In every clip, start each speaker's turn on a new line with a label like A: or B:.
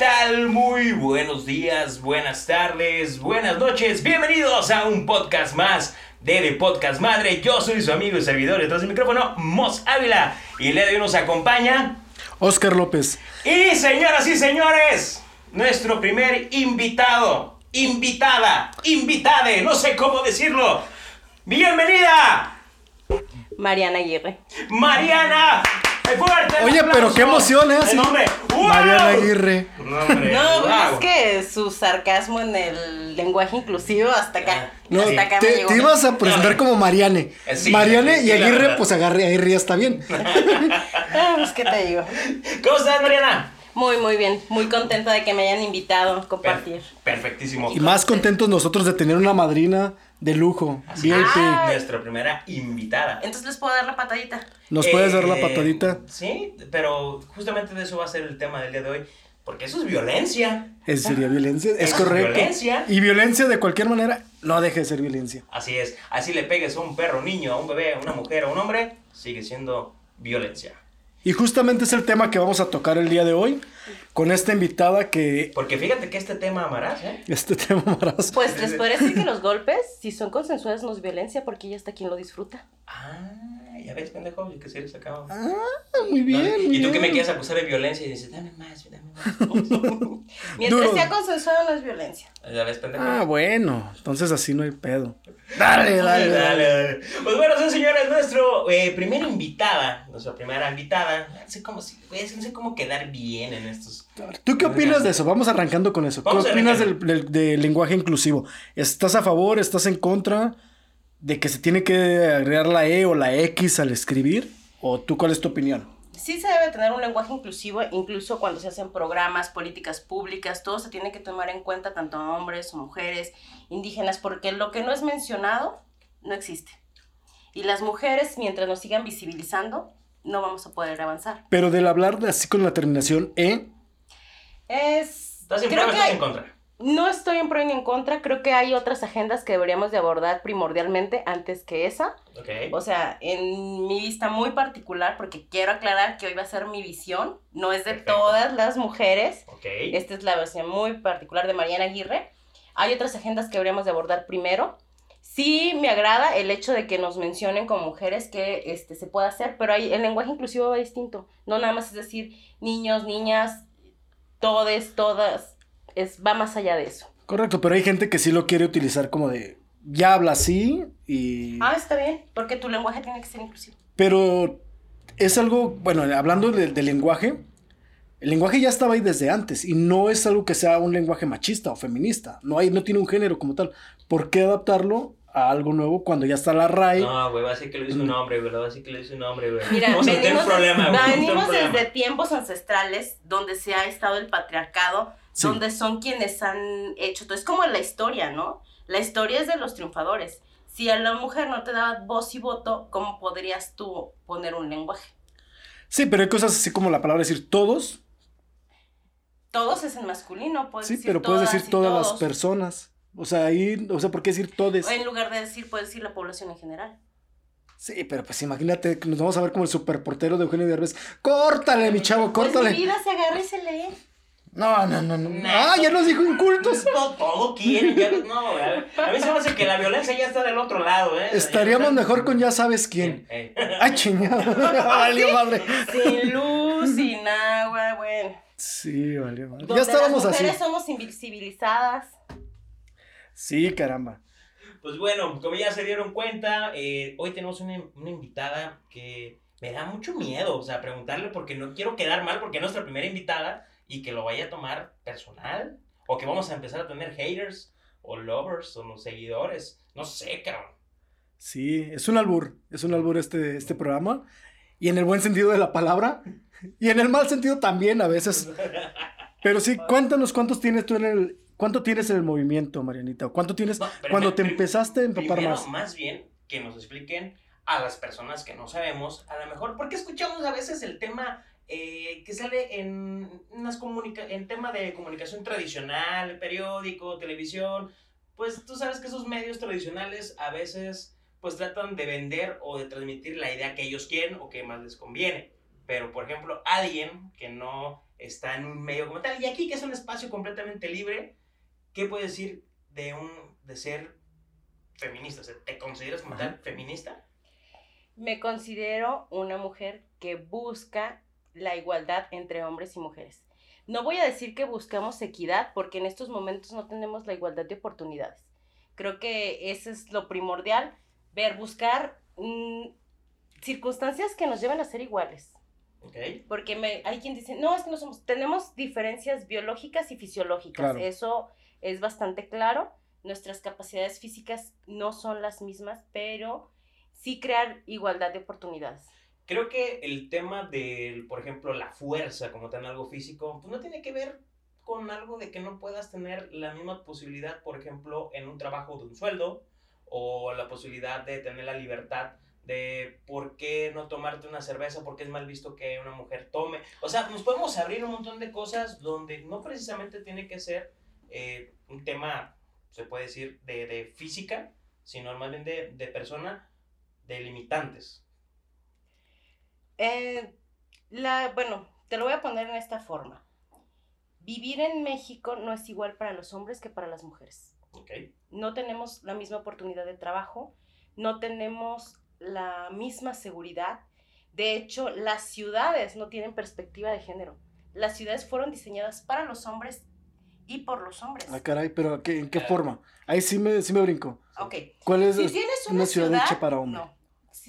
A: tal? Muy buenos días, buenas tardes, buenas noches. Bienvenidos a un podcast más de The Podcast Madre. Yo soy su amigo y servidor detrás del micrófono, Mos Ávila. Y el día de hoy nos acompaña
B: Oscar López.
A: Y señoras y señores, nuestro primer invitado, invitada, invitade, no sé cómo decirlo. Bienvenida,
C: Mariana Aguirre.
A: Mariana. Fuerte el
B: Oye, pero qué emoción, ¿eh?
A: El nombre. ¡Wow!
B: Mariana Aguirre.
A: No, wow.
C: es que su sarcasmo en el lenguaje inclusivo hasta acá.
B: No,
C: hasta acá
B: te, ibas a presentar como Mariane.
A: Eh, sí,
B: Mariane
A: sí,
B: y Aguirre, pues agarre, Aguirre ya está bien.
C: Ah, pues qué te digo.
A: ¿Cómo estás, Mariana?
C: Muy, muy bien. Muy contenta de que me hayan invitado a compartir.
A: Per- perfectísimo.
B: Y más contentos nosotros de tener una madrina de lujo,
A: Así
B: VIP.
A: es,
C: Ah.
A: Nuestra primera invitada.
C: Entonces les puedo dar la patadita.
B: ¿Nos puedes dar la
A: Eh,
B: patadita?
A: Sí, pero justamente de eso va a ser el tema del día de hoy. Porque eso es violencia.
B: ¿Es sería violencia? Es
A: Eso es
B: correcto.
A: violencia.
B: Y violencia de cualquier manera no deje de ser violencia.
A: Así es. Así le pegues a un perro, niño, a un bebé, a una mujer, a un hombre, sigue siendo violencia.
B: Y justamente es el tema que vamos a tocar el día de hoy con esta invitada que
A: Porque fíjate que este tema amarás, ¿eh?
B: este tema maravilloso.
C: Pues les podría decir que los golpes, si son consensuales, no es violencia porque ya está quien lo disfruta.
A: Ah, ya ves, pendejo, que si eres acá.
B: Ah, muy bien. muy
A: y tú que me
B: bien.
A: quieres acusar de violencia y dices, dame más, dame más.
C: Mientras
B: Duro.
C: sea consensuado, no es violencia.
A: ya ves, pendejo.
B: Ah, bueno, entonces así no hay pedo. Dale,
A: Dale,
B: dale,
A: dale. Pues bueno, sí, señores, nuestro eh, primera invitada, nuestra primera invitada, no sé cómo, si- pues, no sé cómo quedar bien en estos.
B: ¿Tú qué opinas de eso? Vamos arrancando con eso.
A: Vamos
B: ¿Qué opinas del, del- del lenguaje inclusivo? ¿Estás a favor, estás en contra de que se tiene que agregar la E o la X al escribir? ¿O tú cuál es tu opinión?
C: Sí se debe tener un lenguaje inclusivo, incluso cuando se hacen programas, políticas públicas, todo se tiene que tomar en cuenta, tanto hombres o mujeres, indígenas, porque lo que no es mencionado no existe. Y las mujeres, mientras nos sigan visibilizando, no vamos a poder avanzar.
B: Pero del hablar de así con la terminación E,
C: Es...
A: ¿Estás en
C: creo
A: pro
C: que
A: estás
C: hay-
A: en contra?
C: No estoy en pro ni en contra, creo que hay otras agendas que deberíamos de abordar primordialmente antes que esa.
A: Ok.
C: O sea, en mi vista muy particular, porque quiero aclarar que hoy va a ser mi visión, no es de
A: Perfecto.
C: todas las mujeres,
A: Ok.
C: esta es la versión muy particular de Mariana Aguirre. Hay otras agendas que deberíamos de abordar primero. Sí me agrada el hecho de que nos mencionen como mujeres que este, se puede hacer, pero hay, el lenguaje inclusivo va distinto. No nada más es decir niños, niñas, todes, todas, es, va más allá de eso.
B: correcto, pero hay gente que sí lo quiere utilizar como de ya habla así y...
C: Ah, está bien, porque tu lenguaje tiene que ser inclusivo.
B: Pero es algo, bueno, hablando de- del lenguaje, el lenguaje ya estaba ahí desde antes y no es algo que sea un lenguaje machista o feminista. No hay, no tiene un género como tal. ¿Por qué adaptarlo a algo nuevo cuando ya está la RAE?
A: No, güey, va a decir que lo hizo un hombre, güey. Va a decir que lo hizo un hombre, güey.
C: Mira,
A: Vamos a
C: venimos,
A: un problema, a un
C: venimos desde tiempos ancestrales donde se ha estado el patriarcado,
B: Sí.
C: donde son quienes han hecho todo. Es como la historia, ¿no? La historia es de los triunfadores. Si a la mujer no te da voz y voto, ¿cómo podrías tú poner un lenguaje?
B: Sí, pero hay cosas así como la palabra decir todos.
C: Todos es en masculino, puedes
B: Sí,
C: decir
B: pero puedes
C: todas
B: decir
C: y
B: todas las personas. O sea, ahí, o sea, ¿por qué decir todes?
C: En lugar de decir, puedes decir la población en general.
B: Sí, pero pues imagínate nos vamos a ver como el superportero de Eugenio Derbez. Córtale, mi chavo,
C: Pues
B: córtale.
C: mi vida se agarra y se lee.
B: No, no, no, no. Ah, ya nos dijo incultos.
A: Todo, todo quieren, ya, no. A mí se me hace que la violencia ya está del otro lado, ¿eh?
B: Estaríamos mejor con ya sabes quién.
A: Eh,
B: Ay, chingado. Valió madre.
C: Sin luz, sin agua, bueno.
B: Sí, valió madre.
C: Donde
B: Ya estábamos
C: las
B: así.
C: mujeres somos invisibilizadas.
B: Sí, caramba.
A: Pues bueno, como ya se dieron cuenta, eh, hoy tenemos una, una invitada que me da mucho miedo, o sea, preguntarle porque no quiero quedar mal porque es nuestra primera invitada y que lo vaya a tomar personal o que vamos a empezar a tener haters o lovers o no seguidores, no sé, cabrón.
B: Sí, es un albur. Es un albur este, este programa. Y en el buen sentido de la palabra. Y en el mal sentido también a veces. Pero sí, cuéntanos cuántos tienes tú en el. ¿Cuánto tienes en el movimiento, Marianita? ¿O ¿Cuánto tienes
A: No,
B: cuando te empezaste a empapar
A: Primero,
B: más?
A: más bien, que nos expliquen a las personas que no sabemos, a lo mejor, porque escuchamos a veces el tema eh, que sale en, unas comunica en tema de comunicación tradicional, periódico, televisión, pues tú sabes que esos medios tradicionales a veces pues tratan de vender o de transmitir la idea que ellos quieren o que más les conviene. pero por ejemplo, alguien que no está en un medio como tal, y aquí que es un espacio completamente libre, ¿qué puedes decir de, un, de ser feminista? O sea, ¿Te consideras como tal feminista?
C: Me considero una mujer que busca la igualdad entre hombres y mujeres. No voy a decir que buscamos equidad porque en estos momentos no tenemos la igualdad de oportunidades. Creo que eso es lo primordial, ver, buscar mm, circunstancias que nos lleven a ser iguales.
A: Okay.
C: Porque me, hay quien dice, no, es que no somos, tenemos diferencias biológicas y fisiológicas.
B: Claro.
C: Eso es bastante claro. Nuestras capacidades físicas no son las mismas, pero sí crear igualdad de oportunidades.
A: Creo que el tema del, por ejemplo, la fuerza como tal, algo físico, pues no tiene que ver con algo de que no puedas tener la misma posibilidad, por ejemplo, en un trabajo de un sueldo o la posibilidad de tener la libertad de por qué no tomarte una cerveza, porque es mal visto que una mujer tome. O sea, nos podemos abrir un montón de cosas donde no precisamente tiene que ser eh, un tema, se puede decir, de, de física, sino más bien de, de persona, de limitantes.
C: Eh, la, bueno, te lo voy a poner en esta forma. Vivir en México no es igual para los hombres que para las mujeres. No tenemos la misma oportunidad de trabajo, no tenemos la misma seguridad. De hecho, las ciudades no tienen perspectiva de género. Las ciudades fueron diseñadas para los hombres y por los hombres.
B: Ah, caray, pero ¿qué- ¿en qué
A: Ah.
B: forma? Ahí sí me, sí me brinco.
C: Ok.
B: ¿Cuál es
C: Si tienes una,
B: una ciudad,
C: ciudad,
B: hecha para hombre?
C: No.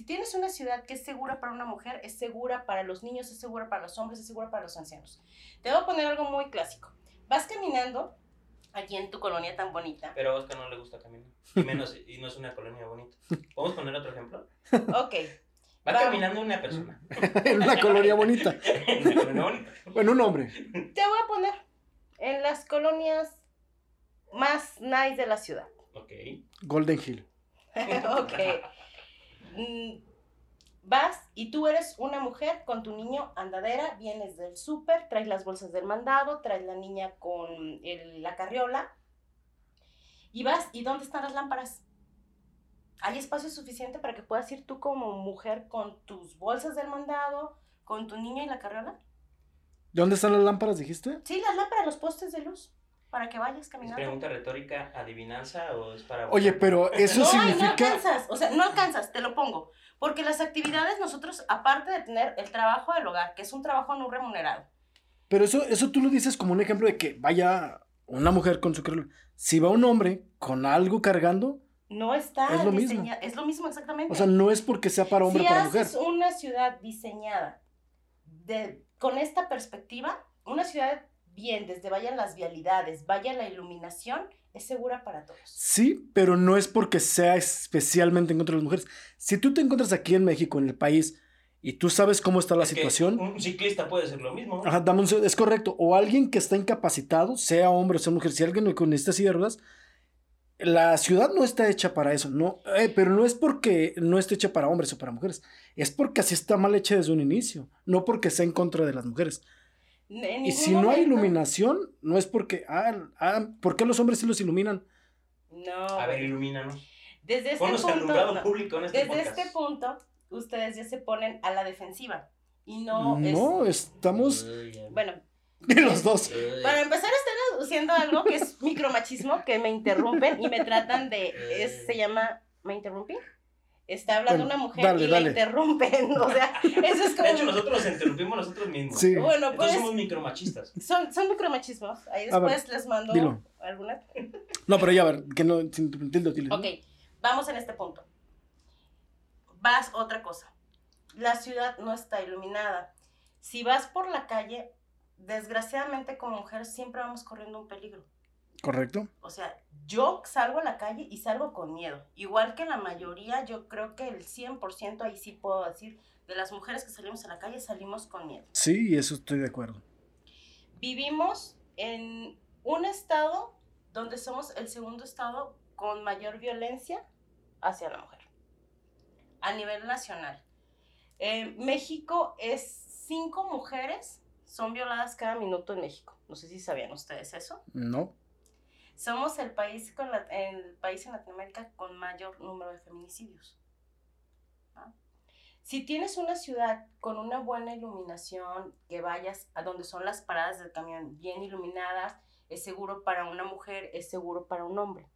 C: Si tienes una ciudad que es segura para una mujer, es segura para los niños, es segura para los hombres, es segura para los ancianos. Te voy a poner algo muy clásico. Vas caminando aquí en tu colonia tan bonita.
A: Pero a Oscar no le gusta caminar. Y menos, y no es una colonia bonita. ¿Podemos poner otro ejemplo?
C: Ok.
A: Va
C: Va.
A: caminando una persona.
B: en una colonia bonita.
A: En una colonia bonita.
B: Bueno, un hombre.
C: Te voy a poner en las colonias más nice de la ciudad.
A: Ok.
B: Golden Hill.
C: ok. Mm, Vas y tú eres una mujer con tu niño andadera, vienes del súper, traes las bolsas del mandado, traes la niña con el- la carriola y vas, ¿y dónde están las lámparas? ¿Hay espacio suficiente para que puedas ir tú como mujer con tus bolsas del mandado, con tu niño y la carriola?
B: ¿Dónde están las lámparas, dijiste?
C: Sí, las lámparas, los postes de luz, para que vayas
A: ¿Es
C: caminando.
A: pregunta retórica, adivinanza o es para...
B: Oye, pero eso
C: no, ay, no
B: significa...
C: alcanzas, o sea, no alcanzas, te lo pongo. Porque las actividades nosotros, aparte de tener el trabajo del hogar, que es un trabajo no remunerado,
B: Pero eso, eso tú lo dices como un ejemplo de que vaya una mujer con su carriola. Si va un hombre con algo cargando,
C: no está
B: Es lo mismo.
C: Es lo mismo exactamente.
B: o sea, no es porque sea para hombre
C: si
B: o para mujer.
C: haces una ciudad diseñada de, con esta perspectiva, una ciudad bien, desde vayan las vialidades, vaya la iluminación, es segura para todos.
B: Sí, pero no es porque sea especialmente en contra de las mujeres. Si tú te encuentras aquí en México, en el país, y tú sabes cómo está la situación,
A: Un ciclista puede ser lo mismo.
B: Ajá, dame un es correcto. O alguien que está incapacitado, sea hombre o sea mujer, si alguien con esta silla de ruedas, la ciudad no está hecha para eso, no, eh, pero no es porque no esté hecha para hombres o para mujeres, es porque así está mal hecha desde un inicio, no porque sea en contra de las mujeres. Y si no hay iluminación, no es porque, ah, ah, ¿por qué los hombres sí los iluminan?
C: No.
A: A ver, ilumínanos.
C: Desde este
A: Ponnos
C: punto,
A: alumbrado
C: no.
A: público en este
C: Desde
A: podcast.
C: este punto, ustedes ya se ponen a la defensiva. Y no,
B: No,
C: es.
B: estamos.
C: Bueno,
B: los dos.
C: Para empezar, estoy haciendo algo que es micromachismo, que me interrumpen y me tratan de. es- se llama. ¿Me interrumpí? Está hablando
B: Bueno,
C: una mujer
B: dale,
C: y la interrumpen. O sea, eso es como.
A: De hecho, nosotros nos interrumpimos nosotros mismos.
B: Sí.
C: Bueno,
A: Entonces
C: pues.
A: somos micromachistas.
C: Son, son micromachismos. Ahí
B: A ver,
C: después les mando
B: dilo.
C: algunas.
B: No, pero ya, a ver, que no, sin tilde, tilde.
C: Ok, vamos en este punto. Vas otra cosa. La ciudad no está iluminada. Si vas por la calle, desgraciadamente como mujer siempre vamos corriendo un peligro.
B: Correcto.
C: O sea, yo salgo a la calle y salgo con miedo. Igual que la mayoría, yo creo que el 100% ahí sí puedo decir, de las mujeres que salimos a la calle salimos con miedo.
B: Sí, eso estoy de acuerdo.
C: Vivimos en un estado donde somos el segundo estado con mayor violencia hacia la mujer a nivel nacional. Eh, México es cinco mujeres son violadas cada minuto en México. No sé si sabían ustedes eso.
B: No.
C: Somos el país, con el país en Latinoamérica con mayor número de feminicidios. Si tienes una ciudad con una buena iluminación, que vayas a donde son las paradas del camión bien iluminadas, es seguro para una mujer, es seguro para un hombre.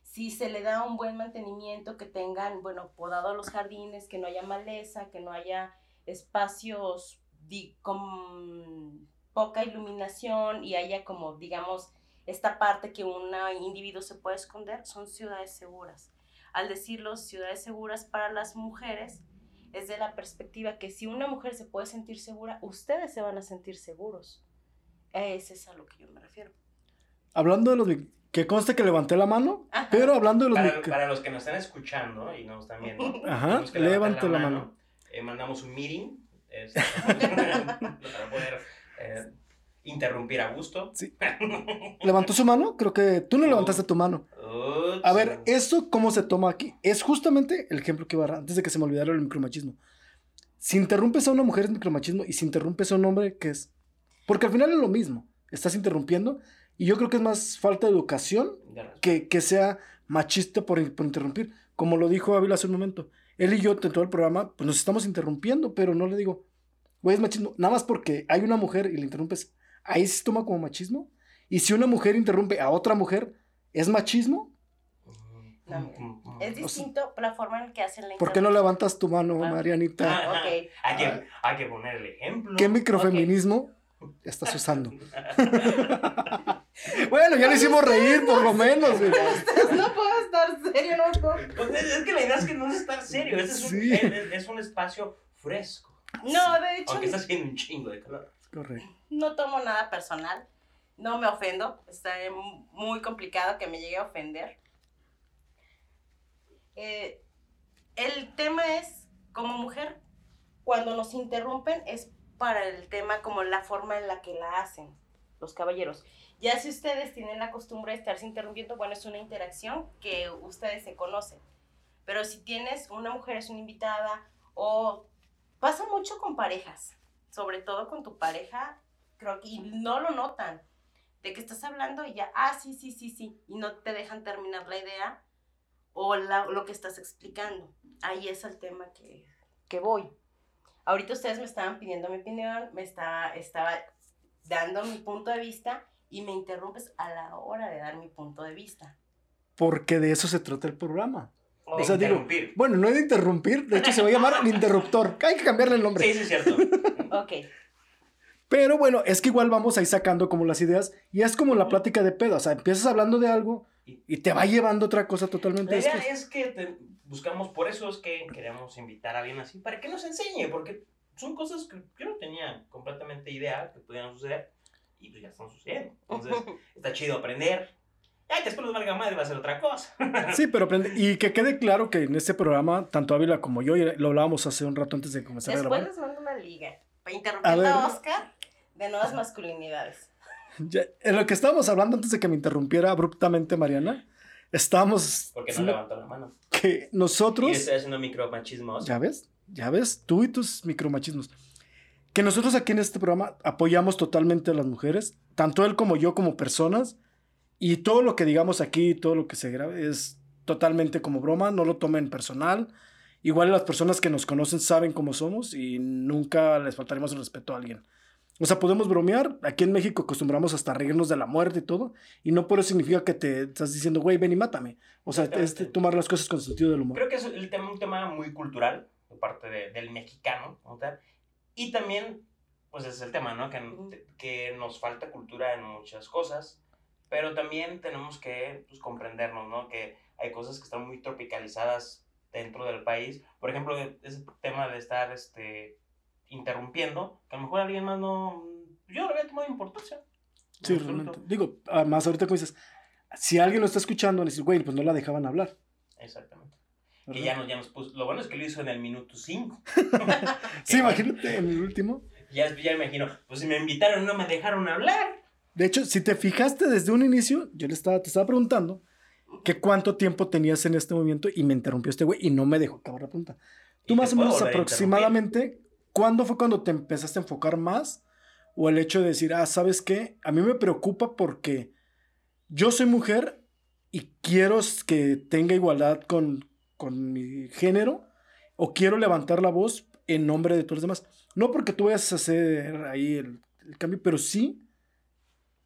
C: Si se le da un buen mantenimiento, que tengan, bueno, podado los jardines, que no haya maleza, que no haya espacios con poca iluminación y haya como, digamos, esta parte que un individuo se puede esconder, son ciudades seguras. Al decirlo, ciudades seguras para las mujeres, es de la perspectiva que si una mujer se puede sentir segura, ustedes se van a sentir seguros. Ese es a lo que yo me refiero.
B: Hablando de los... Que conste que levanté la mano, pero hablando de los...
A: Para, para, los que nos están escuchando y nos están viendo,
B: Ajá, levanté la, mano.
A: Eh, mandamos un meeting este, para poder eh, interrumpir a gusto.
B: Sí. ¿Levantó su mano? Creo que tú no levantaste tu mano. A ver, ¿eso cómo se toma aquí? Es justamente el ejemplo que iba a dar antes de que se me olvidara el micromachismo. Si interrumpes a una mujer es micromachismo y si interrumpes a un hombre, ¿qué es? Porque al final es lo mismo. Estás interrumpiendo y yo creo que es más falta de educación que, que sea machista por, por, interrumpir. Como lo dijo Ávila hace un momento. Él y yo, en todo el programa, pues nos estamos interrumpiendo, pero no le digo, güey, es machismo. Nada más porque hay una mujer y le interrumpes, ahí se toma como machismo. Y si una mujer interrumpe a otra mujer, ¿es machismo?
C: es distinto la forma en que hacen la
B: ¿Por qué no levantas tu mano, Marianita?
A: Ah, okay. hay, que, hay, que, poner el ejemplo.
B: ¿Qué microfeminismo estás usando? bueno, ya le hicimos reír, por lo menos.
C: no puedo estar serio, no puedo.
A: Pues es que la idea es que no es estar serio, es, sí. un, es, es un espacio fresco.
C: No, de hecho.
A: Aunque está haciendo un chingo de calor.
B: Correcto.
C: No tomo nada personal. No me ofendo. Está muy complicado que me llegue a ofender. Eh, el tema es, como mujer, cuando nos interrumpen es para el tema como la forma en la que la hacen los caballeros. Ya si ustedes tienen la costumbre de estarse interrumpiendo, bueno, es una interacción que ustedes se conocen. Pero si tienes una mujer, es una invitada, o pasa mucho con parejas, sobre todo con tu pareja, creo que y no lo notan, de que estás hablando y ya, ah, sí, sí, sí, sí, y no te dejan terminar la idea o lo que estás explicando. Ahí es el tema que, que voy. Ahorita ustedes me estaban pidiendo mi opinión, me estaba, estaba dando mi punto de vista y me interrumpes a la hora de dar mi punto de vista.
B: Porque de eso se trata el programa. O sea, digo, bueno, no es de interrumpir, de hecho se va a llamar el interruptor. Hay que cambiarle el nombre.
A: Sí, sí, es cierto.
C: Ok.
B: Pero bueno, es que igual vamos ahí sacando como las ideas y es como la plática de pedo. O sea, empiezas hablando de algo y te va llevando otra cosa totalmente.
A: La idea es que buscamos, por eso es que queremos invitar a alguien así, para que nos enseñe, porque son cosas que yo no tenía completamente idea que pudieran suceder y pues ya están sucediendo. Entonces, está chido aprender. Ay, después nos valga madre, va a ser otra cosa.
B: sí, pero aprende. Y que quede claro que en este programa, tanto Ávila como yo, lo hablábamos hace un rato antes de comenzar
C: a grabar. Después les mando una liga. Para interrumpir a, Oscar de nuevas masculinidades.
B: Ya, en lo que estábamos hablando antes de que me interrumpiera abruptamente Mariana, estábamos...
A: Porque no levantó la mano.
B: Que nosotros...
A: Y estoy haciendo micromachismos.
B: ¿Ya ves? ¿Ya ves? Tú y tus micromachismos. Que nosotros aquí en este programa apoyamos totalmente a las mujeres, tanto él como yo como personas, y todo lo que digamos aquí, todo lo que se grabe es totalmente como broma, no lo tomen personal. Igual las personas que nos conocen saben cómo somos y nunca les faltaremos el respeto a alguien. O sea, podemos bromear. Aquí en México acostumbramos hasta reírnos de la muerte y todo. Y no por eso significa que te estás diciendo, güey, ven y mátame. O sea, es tomar las cosas con sentido del humor.
A: Creo que es el tema, un tema muy cultural de parte del mexicano. Y también, pues es el tema, ¿no? Que, que nos falta cultura en muchas cosas pero también tenemos que pues, comprendernos, ¿no? Que hay cosas que están muy tropicalizadas dentro del país. Por ejemplo, ese tema de estar este, interrumpiendo, que a lo mejor alguien más no... Yo no había tomado importancia.
B: Sí, realmente. Digo, además ahorita como dices, si alguien lo está escuchando, le dices, güey, pues no la dejaban hablar.
A: Exactamente. Que ya nos, ya nos puso, lo bueno es que lo hizo en el minuto 5.
B: sí, imagínate, en el último.
A: Ya, ya imagino, pues si me invitaron no me dejaron hablar.
B: De hecho, si te fijaste desde un inicio, yo le estaba, te estaba preguntando que cuánto tiempo tenías en este movimiento y me interrumpió este güey y no me dejó acabar la pregunta. Tú más o menos aproximadamente, ¿cuándo fue cuando te empezaste a enfocar más? O el hecho de decir, ah, ¿sabes qué? A mí me preocupa porque yo soy mujer y quiero que tenga igualdad con, con mi género o quiero levantar la voz en nombre de todos los demás. No porque tú vayas a hacer ahí el, el cambio, pero sí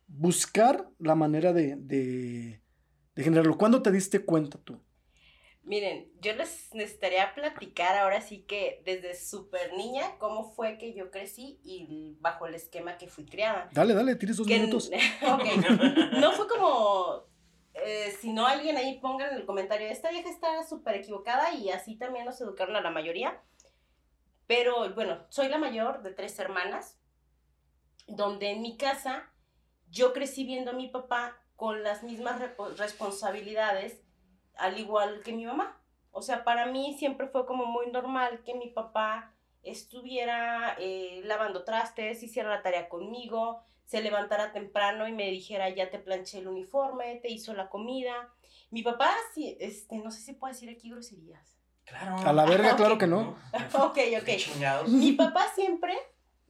B: buscar la manera de, de, de generarlo. ¿Cuándo te diste cuenta tú?
C: Miren, yo les necesitaría platicar ahora sí que desde súper niña cómo fue que yo crecí y bajo el esquema que fui criada.
B: Dale, dale, tienes dos
C: Que-
B: minutos.
C: ok, no fue como, eh, si no alguien ahí ponga en el comentario, esta vieja está súper equivocada y así también nos educaron a la mayoría. Pero bueno, soy la mayor de tres hermanas, donde en mi casa yo crecí viendo a mi papá con las mismas responsabilidades, al igual que mi mamá. O sea, para mí siempre fue como muy normal que mi papá estuviera eh, lavando trastes, hiciera la tarea conmigo, se levantara temprano y me dijera, ya te planché el uniforme, te hizo la comida. Mi papá, sí, este, no sé si puedo decir aquí groserías.
A: Claro.
B: A la verga,
C: Ah,
B: claro que no.
C: ok, ok.
A: chingados.
C: Mi papá siempre,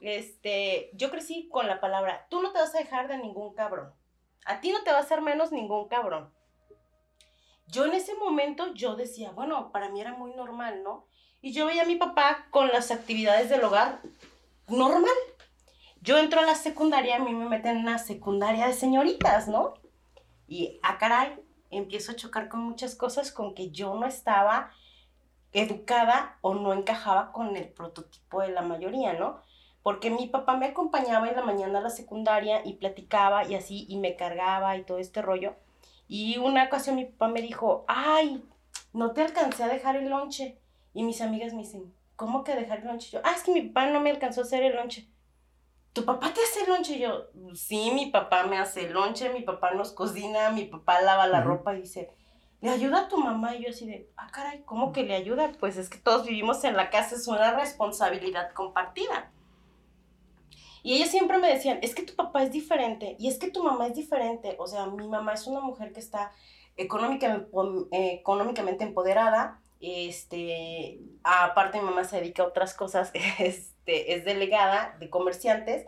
C: este, yo crecí con la palabra, tú no te vas a dejar de ningún cabrón. A ti no te va a hacer menos ningún cabrón. Yo en ese momento, yo decía, bueno, para mí era muy normal, ¿no? Y yo veía a mi papá con las actividades del hogar normal. Yo entro a la secundaria, a mí me meten en una secundaria de señoritas, ¿no? Y, a caray, empiezo a chocar con muchas cosas con que yo no estaba educada o no encajaba con el prototipo de la mayoría, ¿no? Porque mi papá me acompañaba en la mañana a la secundaria y platicaba y así, y me cargaba y todo este rollo. Y una ocasión mi papá me dijo, ay, no te alcancé a dejar el lonche. Y mis amigas me dicen, ¿cómo que dejar el lonche? Yo, ah, es que mi papá no me alcanzó a hacer el lonche. ¿Tu papá te hace el lonche? Yo, sí, mi papá me hace el lonche, mi papá nos cocina, mi papá lava la ropa y dice, ¿le ayuda a tu mamá? Y yo así de, ah, caray, ¿cómo que le ayuda? Pues es que todos vivimos en la casa, es una responsabilidad compartida. Y ellos siempre me decían, es que tu papá es diferente y es que tu mamá es diferente. O sea, mi mamá es una mujer que está económicamente, económicamente empoderada. Este, aparte mi mamá se dedica a otras cosas, este, es delegada de comerciantes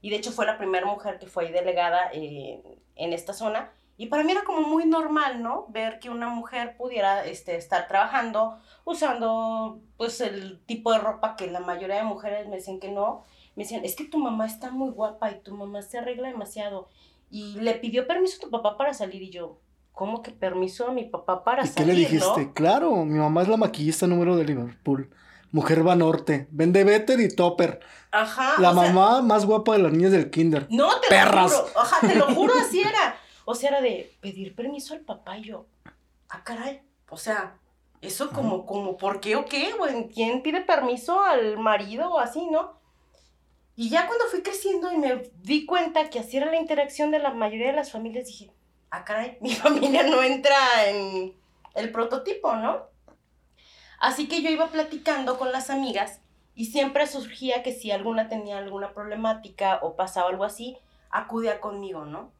C: y de hecho fue la primera mujer que fue delegada eh, en esta zona. Y para mí era como muy normal, ¿no? Ver que una mujer pudiera este, estar trabajando, usando pues el tipo de ropa que la mayoría de mujeres me decían que no. Me decían, es que tu mamá está muy guapa y tu mamá se arregla demasiado. Y le pidió permiso a tu papá para salir y yo, ¿cómo que permiso a mi papá para
B: ¿Y qué
C: salir?
B: le dijiste?
C: no?
B: Claro, mi mamá es la maquillista número de Liverpool. Mujer va norte. Vende Better y Topper.
C: Ajá.
B: La
C: sea,
B: mamá más guapa de las niñas del kinder.
C: No, te
B: Perras.
C: lo juro. Ajá, te lo juro, así era. O sea, era de pedir permiso al papá y yo, ah, caray. O sea, eso como, como, ¿por qué o qué? ¿Quién pide permiso al marido o así, no? Y ya cuando fui creciendo y me di cuenta que así era la interacción de la mayoría de las familias, dije, ah, caray, mi familia no entra en el prototipo, ¿no? Así que yo iba platicando con las amigas y siempre surgía que si alguna tenía alguna problemática o pasaba algo así, acudía conmigo, ¿no?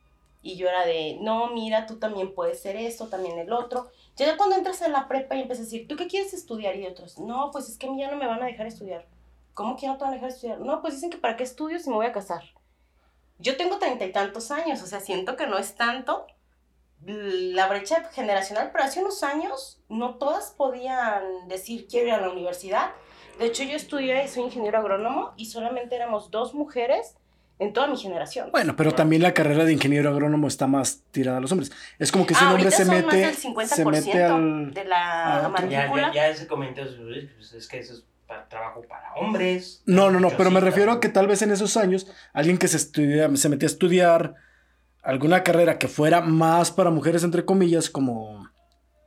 C: Y yo era de, no, mira, tú también puedes ser esto, también el otro. Ya cuando entras en la prepa y empiezas a decir, ¿tú qué quieres estudiar? Y otros, no, pues es que a mí ya no me van a dejar estudiar. ¿Cómo que ya no te van a dejar estudiar? No, pues dicen que para qué estudio si me voy a casar. Yo tengo treinta y tantos años, o sea, siento que no es tanto la brecha generacional, pero hace unos años no todas podían decir quiero ir a la universidad. De hecho, yo estudié, soy ingeniero agrónomo y solamente éramos dos mujeres en toda mi generación.
B: Bueno, pero también la carrera de ingeniero agrónomo está más tirada a los hombres. Es como que si
C: Ah,
B: un hombre se mete,
C: más del 50%
B: se mete al...
C: de la
B: a otro.
A: Ya,
C: matrícula.
A: ya, ya ese comentario pues, es que eso es trabajo para hombres.
B: No, no, no, pero me refiero a que tal vez en esos años alguien que se estudia, se metía a estudiar alguna carrera que fuera más para mujeres, entre comillas, como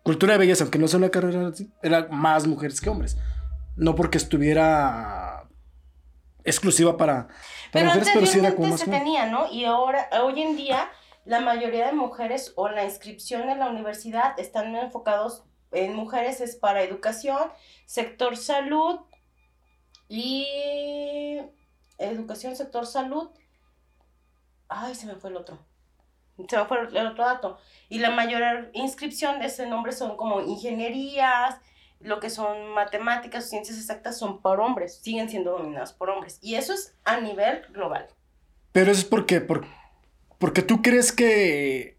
B: cultura de belleza, aunque no sea una carrera así, era más mujeres que hombres. No porque estuviera exclusiva para, para
C: Pero
B: mujeres, pero sí era como más
C: se tenía, ¿no? Y ahora, hoy en día, la mayoría de mujeres o la inscripción en la universidad están enfocados en mujeres, es para educación, sector salud y educación, sector salud. Ay, se me fue el otro. Se me fue el otro dato. Y la mayor inscripción de ese nombre son como ingenierías, lo que son matemáticas ciencias exactas son por hombres, siguen siendo dominadas por hombres. Y eso es a nivel global.
B: Pero eso es porque, por, porque tú crees que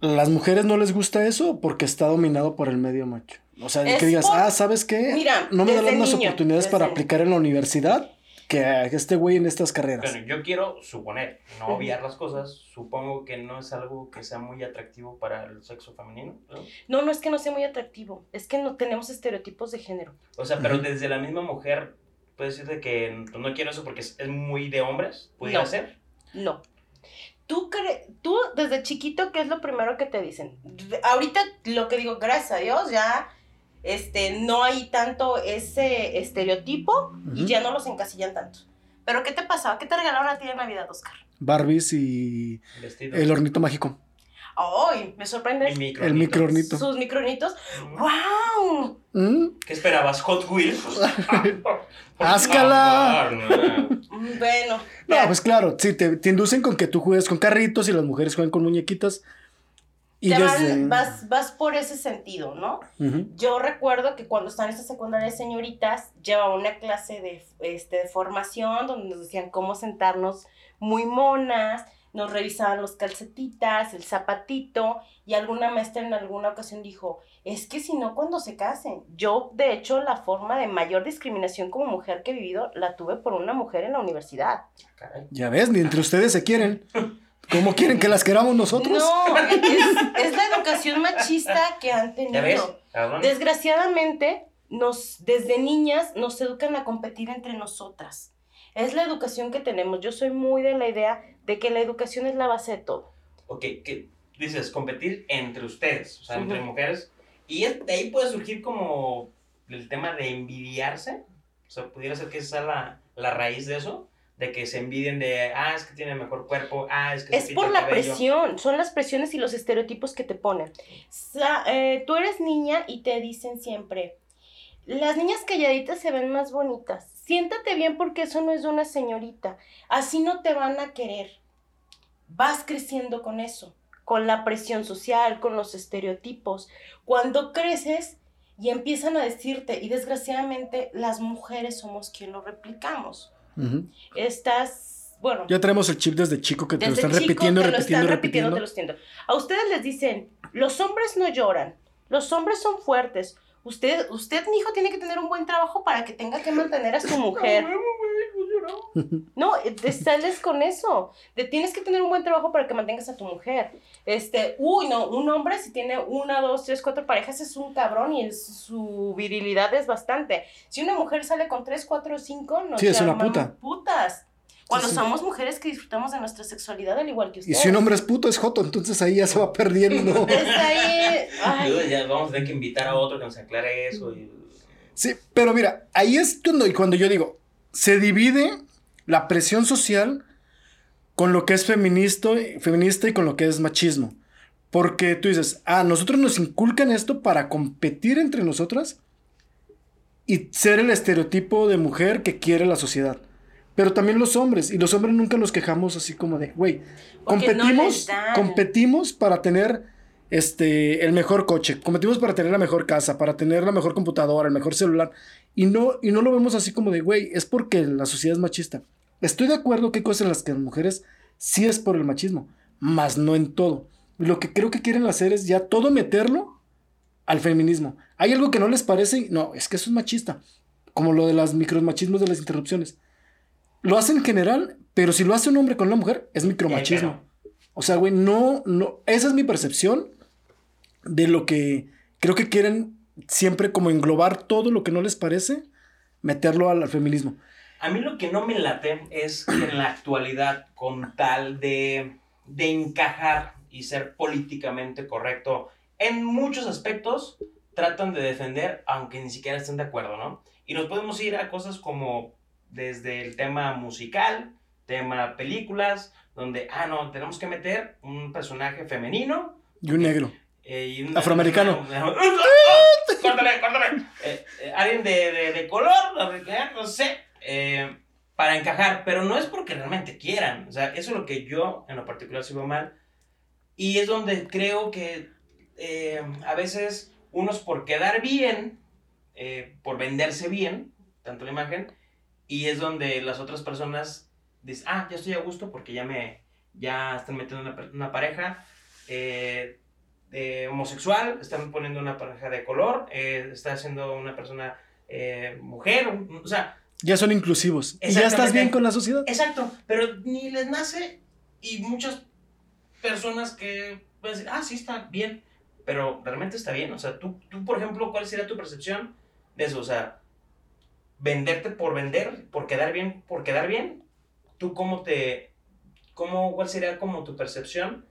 B: las mujeres no les gusta eso porque está dominado por el medio macho. O sea,
C: Es
B: que digas,
C: por-
B: ah, ¿sabes qué?
C: Mira,
B: no me dan las
C: niño,
B: oportunidades para
C: niño.
B: aplicar en la universidad que a este güey en estas carreras.
A: Bueno, yo quiero suponer, no obviar las cosas, supongo que no es algo que sea muy atractivo para el sexo femenino, ¿no?
C: No, no es que no sea muy atractivo, es que no tenemos estereotipos de género.
A: O sea, pero desde la misma mujer puede decir de que no quiero eso porque es, es muy de hombres, pudiera
C: No.
A: ser.
C: No. Tú, cre- tú desde chiquito, ¿qué es lo primero que te dicen? De- Ahorita lo que digo, gracias a Dios, ya este, no hay tanto ese estereotipo y ya no los encasillan tanto. Pero ¿qué te pasaba? ¿Qué te regalaron a ti en Navidad, Oscar?
B: Barbies y
A: Vestido.
B: el hornito mágico.
C: ¡Ay! me sorprende.
B: El microornito.
C: Sus micronitos.
A: Mm.
C: ¡Wow!
B: ¿Mm?
A: ¿Qué esperabas? ¿Hot Wheels?
B: ¡Áscala!
C: Mm, Bueno.
B: No, pues claro, sí, te, te inducen con que tú juegues con carritos y las mujeres juegan con muñequitas. Y
C: Te van- vas, vas por ese sentido, ¿no? Yo recuerdo que cuando estaba en esta secundaria de señoritas, llevaba una clase de, este, de formación donde nos decían cómo sentarnos muy monas, nos revisaban los calcetitas, el zapatito, y alguna maestra en alguna ocasión dijo, es que si no, cuando se casen. Yo, de hecho, la forma de mayor discriminación como mujer que he vivido, la tuve por una mujer en la universidad.
A: Caray.
B: Ya ves, ni entre ustedes se quieren. ¿Cómo quieren que las queramos nosotros?
C: No, es, es la educación machista que han
A: ¿Ya ves?
C: tenido. Desgraciadamente, nos, desde niñas nos educan a competir entre nosotras. Es la educación que tenemos. Yo soy muy de la idea de que la educación es la base de todo.
A: Ok, que dices competir entre ustedes, o sea, entre mujeres. Y de ahí puede surgir como el tema de envidiarse. O sea, pudiera ser que esa sea la, la raíz de eso. De que se envidien de, ah, es que tiene mejor cuerpo, ah, es que se
C: Es
A: pinta
C: por la
A: cabello".
C: presión, son las presiones y los estereotipos que te ponen. Sa- eh, tú eres niña y te dicen siempre, las niñas calladitas se ven más bonitas. Siéntate bien porque eso no es de una señorita. Así no te van a querer. Vas creciendo con eso, con la presión social, con los estereotipos. Cuando creces y empiezan a decirte, y desgraciadamente las mujeres somos quien lo replicamos.
B: Ujú.
C: Estás, bueno,
B: Ya tenemos el chip desde chico que te lo están
C: chico
B: repitiendo,
C: te lo
B: repitiendo,
C: están repitiendo,
B: repitiendo.
C: te lo están- A ustedes les dicen, los hombres no lloran, los hombres son fuertes. Usted, usted, mi hijo, tiene que tener un buen trabajo para que tenga que mantener a su mujer. No, eh, te sales con eso. De tienes que tener un buen trabajo para que mantengas a tu mujer. Este, uy, no, un hombre si tiene una, dos, tres, cuatro parejas es un cabrón y es- su virilidad es bastante. Si una mujer sale con tres, cuatro, cinco, no
B: Sí, es una puta.
C: putas. Cuando
B: sí.
C: somos mujeres que disfrutamos de nuestra sexualidad al igual que
B: Y
C: ustedes.
B: si un hombre es puto, es joto, entonces ahí ya se va perdiendo.
C: Ahí, ay,
A: ya vamos a tener que invitar a otro que nos aclare eso. Y...
B: Sí, pero mira, ahí es cuando, y cuando yo digo, se divide la presión social con lo que es feminista, feminista y con lo que es machismo. Porque tú dices, ah, nosotros nos inculcan esto para competir entre nosotras y ser el estereotipo de mujer que quiere la sociedad. Pero también los hombres, y los hombres nunca nos quejamos así como de, güey,
C: no
B: competimos, competimos para tener este, el mejor coche, competimos para tener la mejor casa, para tener la mejor computadora, el mejor celular, y no, y no lo vemos así como de, güey, es porque la sociedad es machista. Estoy de acuerdo que hay cosas en las que las mujeres sí es por el machismo, mas no en todo. Lo que creo que quieren hacer es ya todo meterlo al feminismo. Hay algo que no les parece, no, es que eso es machista, como lo de las micromachismos de las interrupciones. Lo hacen en general, pero si lo hace un hombre con una mujer, es micromachismo. O sea, güey, no, no, esa es mi percepción de lo que creo que quieren siempre como englobar todo lo que no les parece, meterlo al, al feminismo.
A: A mí lo que no me late es que en la actualidad, con tal de, de encajar y ser políticamente correcto en muchos aspectos, tratan de defender, aunque ni siquiera estén de acuerdo, ¿no? Y nos podemos ir a cosas como desde el tema musical, tema películas, donde, ah, no, tenemos que meter un personaje femenino
B: Y un negro.
A: eh, y un-
B: Afroamericano.
A: córtale, córtale. Eh, eh, alguien de, de, de color, no sé, eh, para encajar, pero no es porque realmente quieran. O sea, eso es lo que yo en lo particular veo mal. Y es donde creo que eh, a veces unos por quedar bien, eh, por venderse bien, tanto la imagen, y es donde las otras personas dicen, ah, ya estoy a gusto porque ya me, ya están metiendo una, una pareja. eh, eh, homosexual, están poniendo una pareja de color, eh, está haciendo una persona eh, mujer, o sea,
B: Ya son inclusivos. Y ya estás bien con la sociedad.
A: exacto, pero ni les nace y muchas personas que van a decir, ah, sí, está bien, pero realmente está bien, o sea, tú, tú, por ejemplo, ¿cuál sería tu percepción de eso? O sea, venderte por vender, por quedar bien, por quedar bien, ¿tú cómo te, cómo, cuál sería como tu percepción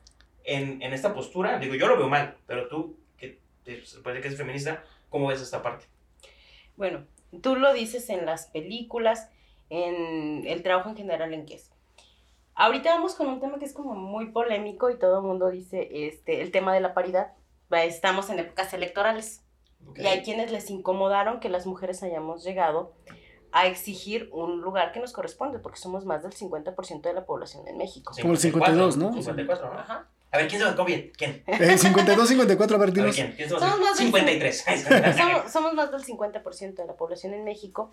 A: en, en esta postura? Digo, yo lo veo mal, pero tú, que te- se puede que eres feminista, ¿cómo ves esta parte?
C: Bueno, tú lo dices en las películas, en el trabajo en general en que es. Ahorita vamos con un tema que es como muy polémico y todo el mundo dice este, el tema de la paridad. Estamos en épocas electorales
A: Ok.
C: y hay quienes les incomodaron que las mujeres hayamos llegado a exigir un lugar que nos corresponde porque somos más del 50% de la población en México.
B: Como el 52, ¿no?
A: 54, ¿no?
C: Ajá.
A: A ver, ¿quién se marcó bien? ¿Quién?
B: Eh, 52, 54, a ver,
A: A ver,
B: dinos.
A: ¿quién? ¿Quién se
C: Somos más del
A: 53.
C: Somos, somos más del 50% de la población en México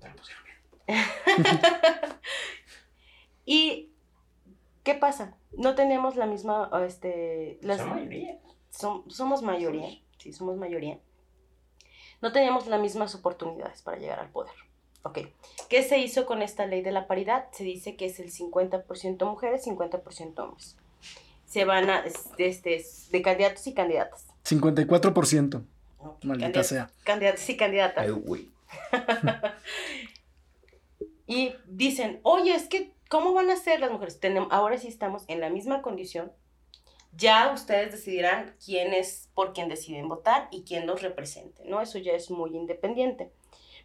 A: Bueno, pues, bien.
C: Y, ¿qué pasa? No tenemos la misma, este, las,
A: Son mayoría.
C: som- somos mayoría, sí, somos mayoría. No tenemos las mismas oportunidades para llegar al poder. Ok, ¿qué se hizo con esta ley de la paridad? Se dice que es el 50% mujeres, 50% hombres. Se van a, este, este, de candidatos y candidatas.
B: 54%.
C: Ok,
B: Maldita
C: candidat-
B: sea.
C: Candidatos y candidatas.
A: Ay, güey.
C: Y dicen, oye, es que, ¿cómo van a ser las mujeres? Tenem- ahora sí estamos en la misma condición. Ya ustedes decidirán quién es por quién deciden votar y quién los represente, ¿no? Eso ya es muy independiente.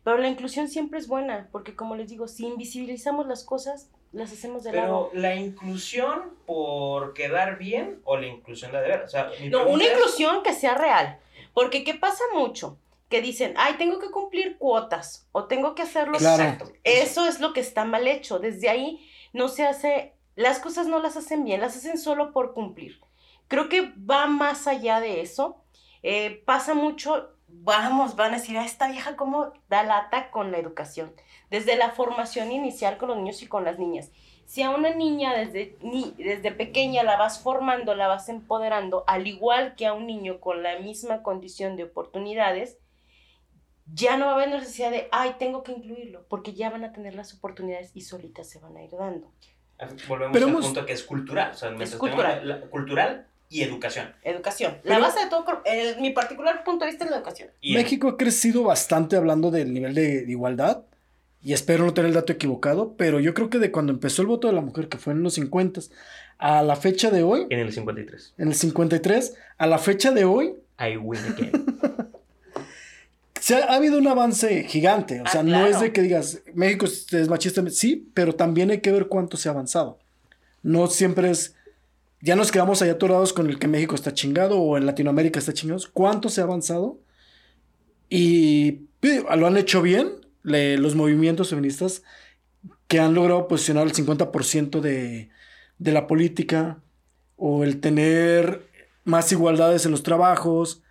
C: Pero la inclusión siempre es buena, porque como les digo, si invisibilizamos las cosas, las hacemos de lado.
A: Pero la inclusión por quedar bien o la inclusión de. O sea, mi
C: No, una
A: es-
C: inclusión que sea real. Porque ¿qué pasa mucho? Que dicen, ay, tengo que cumplir cuotas o tengo que hacerlo
B: Claro.
A: Exacto.
C: Eso es lo que está mal hecho. Desde ahí no se hace, las cosas no las hacen bien, las hacen solo por cumplir. Creo que va más allá de eso. Eh, pasa mucho, vamos, van a decir, a esta vieja cómo da lata con la educación. Desde la formación inicial con los niños y con las niñas. Si a una niña desde, ni, desde pequeña la vas formando, la vas empoderando, al igual que a un niño con la misma condición de oportunidades, ya no va a haber necesidad de, ay, tengo que incluirlo, porque ya van a tener las oportunidades y solitas se van a ir dando.
A: Volvemos
B: Pero
A: al
B: hemos-
A: punto que es cultural. O sea, mientras
C: cultural.
A: la- cultural y educación.
C: Educación.
B: Pero-
C: la base de todo, el- mi particular punto de vista es la educación.
A: Y
B: México ha crecido bastante hablando del nivel de, de igualdad. Y espero no tener el dato equivocado, pero yo creo que de cuando empezó el voto de la mujer, que fue en los 50, a la fecha de hoy,
A: En el 53.
B: en el 53, a la fecha de hoy,
A: I win again.
B: se ha, ha habido un avance gigante. O
C: Ah,
B: sea, no
C: claro.
B: es de que digas, México es machista, sí, pero también hay que ver cuánto se ha avanzado. No siempre es, ya nos quedamos allá atorados con el que México está chingado o en Latinoamérica está chingado. ¿Cuánto se ha avanzado? Y lo han hecho bien le- los movimientos feministas que han logrado posicionar el 50% de, de la política o el tener más igualdades en los trabajos.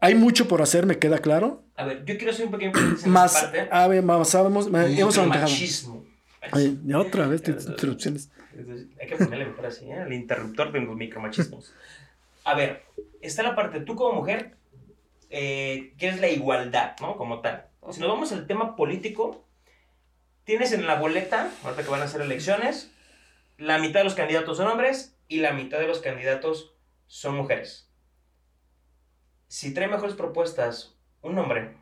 B: Hay mucho por hacer, me queda claro.
A: A ver, yo quiero hacer un pequeño en
B: Más,
A: esa parte.
B: a ver, más sabemos, hemos avanzado.
A: machismo.
B: Ay, ya otra vez interrupciones.
A: Hay que ponerle mejor así, ¿eh? el interruptor de los micromachismos. A ver, está la parte, tú como mujer, eh, quieres la igualdad, ¿no? Como tal. Si nos vamos al tema político, tienes en la boleta, ahorita que van a hacer elecciones, la mitad de los candidatos son hombres y la mitad de los candidatos son mujeres. Si trae mejores propuestas un hombre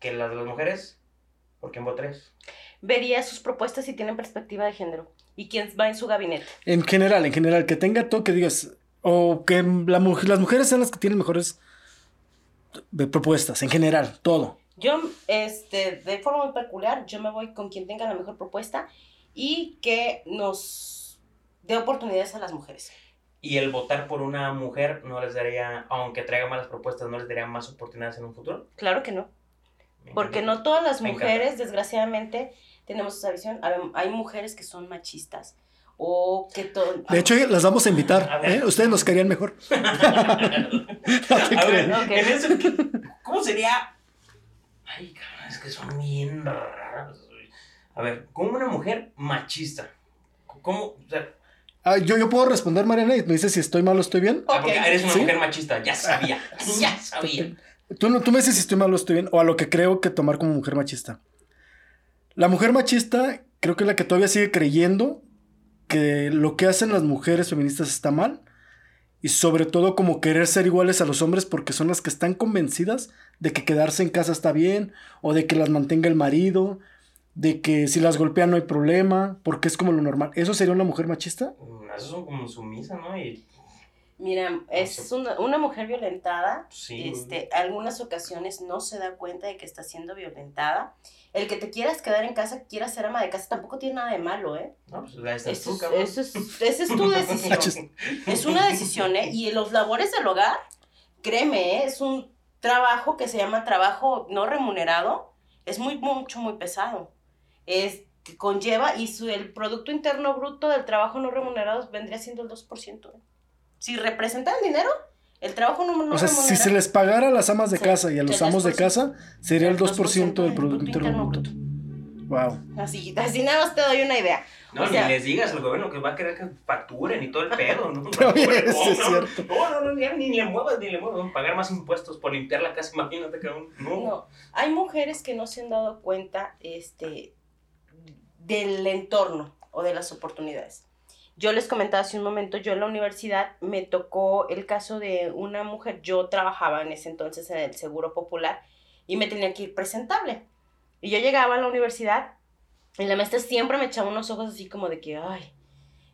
A: que las de las mujeres, ¿por quién votarías?
C: Vería sus propuestas si tienen perspectiva de género y quién va en su gabinete.
B: En general, en general, que tenga todo que digas, o que la las mujeres sean las que tienen mejores propuestas, en general, todo.
C: Yo, este, de forma muy peculiar, yo me voy con quien tenga la mejor propuesta y que nos dé oportunidades a las mujeres.
A: Y el votar por una mujer no les daría, aunque traiga malas propuestas, no les daría más oportunidades en un futuro.
C: Claro que no. Porque no todas las mujeres, desgraciadamente, tenemos esa visión. Hay, hay mujeres que son machistas o que todo...
B: De hecho, las vamos a invitar. ¿eh? Ustedes nos querían mejor. No te
A: A ver,
B: creas.
C: Ok.
A: en eso, ¿cómo sería? Ay, cabrón, es que son bien raros. A ver, ¿cómo una mujer machista? ¿Cómo, o sea,
B: Ah, yo, yo puedo responder, Mariana, y me dices si estoy mal o estoy bien.
A: Ah, porque
C: Ok.
A: eres una
B: ¿Sí?
A: mujer machista, ya sabía, ya sabía.
B: Tú, no- tú me dices si estoy mal o estoy bien, o a lo que creo que tomar como mujer machista. La mujer machista creo que es la que todavía sigue creyendo que lo que hacen las mujeres feministas está mal. Y sobre todo como querer ser iguales a los hombres porque son las que están convencidas de que quedarse en casa está bien, o de que las mantenga el marido, de que si las golpean no hay problema, porque es como lo normal. ¿Eso sería una mujer machista?
A: Mm, Eso son como sumisa, ¿no?
C: Mira, es una, una mujer violentada.
A: sí.
C: Este, algunas ocasiones no se da cuenta de que está siendo violentada. El que te quieras quedar en casa, quieras ser ama de casa, tampoco tiene nada de malo, ¿eh?
A: No, pues la estás
C: Eso
A: tú,
C: es, eso es, esa es tu decisión. es una decisión, ¿eh? Y los labores del hogar, créeme, ¿eh? es un trabajo que se llama trabajo no remunerado. Es muy, mucho, muy pesado. Es, conlleva, y su, el Producto Interno Bruto del trabajo no remunerado vendría siendo el 2%. ¿eh? Si representan dinero, el trabajo no, no
B: o sea, si se les pagara a las amas de
C: Sí,
B: casa y a los amos de
C: 2%.
B: casa, sería el 2% del
C: del
B: Producto Interno Bruto. Wow.
C: Así, así nada más te doy una idea.
A: No,
C: o sea-
A: ni les digas al gobierno que va a querer que facturen y todo el pedo, ¿no?
B: Oye,
A: no,
B: es
A: no,
B: cierto.
A: No, no, no, ni, ni le muevas, ni le muevas. Pagar más impuestos por limpiar la casa, imagínate que. No.
C: No, hay mujeres que no se han dado cuenta este, del entorno o de las oportunidades. Yo les comentaba hace un momento, yo en la universidad me tocó el caso de una mujer, yo trabajaba en ese entonces en el Seguro Popular y me tenía que ir presentable. Y yo llegaba a la universidad y la maestra siempre me echaba unos ojos así como de que, ay.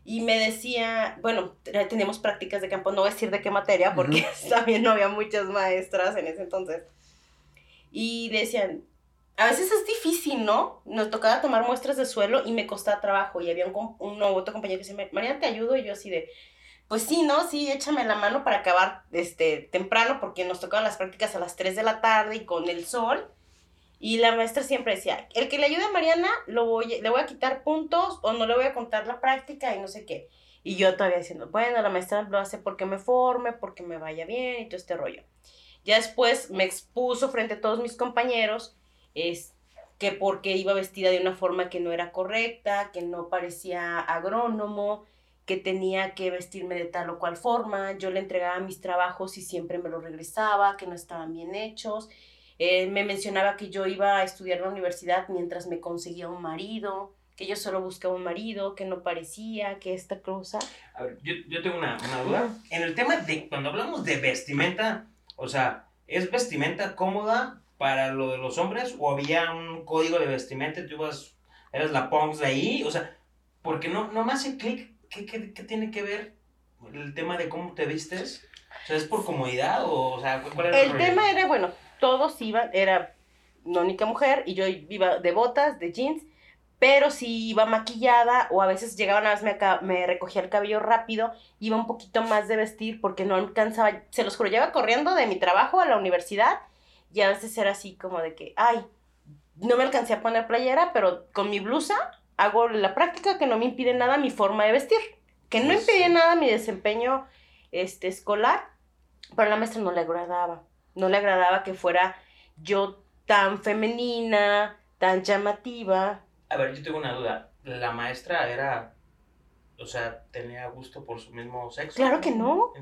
C: Y me decía, bueno, te- teníamos prácticas de campo, no voy a decir de qué materia, porque también no había muchas maestras en ese entonces. Y decían, a veces es difícil, ¿no? Nos tocaba tomar muestras de suelo y me costaba trabajo. Y había un, un otro compañero que decía, Mariana, ¿te ayudo? Y yo así de, pues sí, ¿no? Sí, échame la mano para acabar este, temprano, porque nos tocaban las prácticas a las 3 de la tarde y con el sol. Y la maestra siempre decía, el que le ayude a Mariana, lo voy, le voy a quitar puntos o no le voy a contar la práctica y no sé qué. Y yo todavía diciendo, bueno, la maestra lo hace porque me forme, porque me vaya bien y todo este rollo. Ya después me expuso frente a todos mis compañeros es que porque iba vestida de una forma que no era correcta, que no parecía agrónomo, que tenía que vestirme de tal o cual forma. Yo le entregaba mis trabajos y siempre me los regresaba, que no estaban bien hechos. Eh, me mencionaba que yo iba a estudiar en la universidad mientras me conseguía un marido, que yo solo buscaba un marido, que no parecía, que esta cosa.
A: A ver, yo, yo tengo una, una duda. En el tema de, cuando hablamos de vestimenta, o sea, ¿es vestimenta cómoda para lo de los hombres o había un código de vestimenta tú ibas, eras la punks de ahí? O sea, porque no, no me hace clic, ¿qué, qué, qué tiene que ver el tema de cómo te vistes? O sea, ¿es por comodidad o, o sea, cuál era el,
C: El tema era, bueno, todos iban, era la única mujer y yo iba de botas, de jeans, pero si iba maquillada o a veces llegaba una vez me, me recogía el cabello rápido, iba un poquito más de vestir porque no alcanzaba, se los juro, lleva corriendo de mi trabajo a la universidad y a veces era así como de que, ay, no me alcancé a poner playera, pero con mi blusa hago la práctica que no me impide nada mi forma de vestir, que no impedía
A: sí.
C: nada mi desempeño este, escolar, pero a la maestra no le agradaba, no le agradaba que fuera yo tan femenina, tan llamativa.
A: A ver, yo tengo una duda. ¿La maestra era, o sea, tenía gusto por su mismo sexo?
C: Claro que no.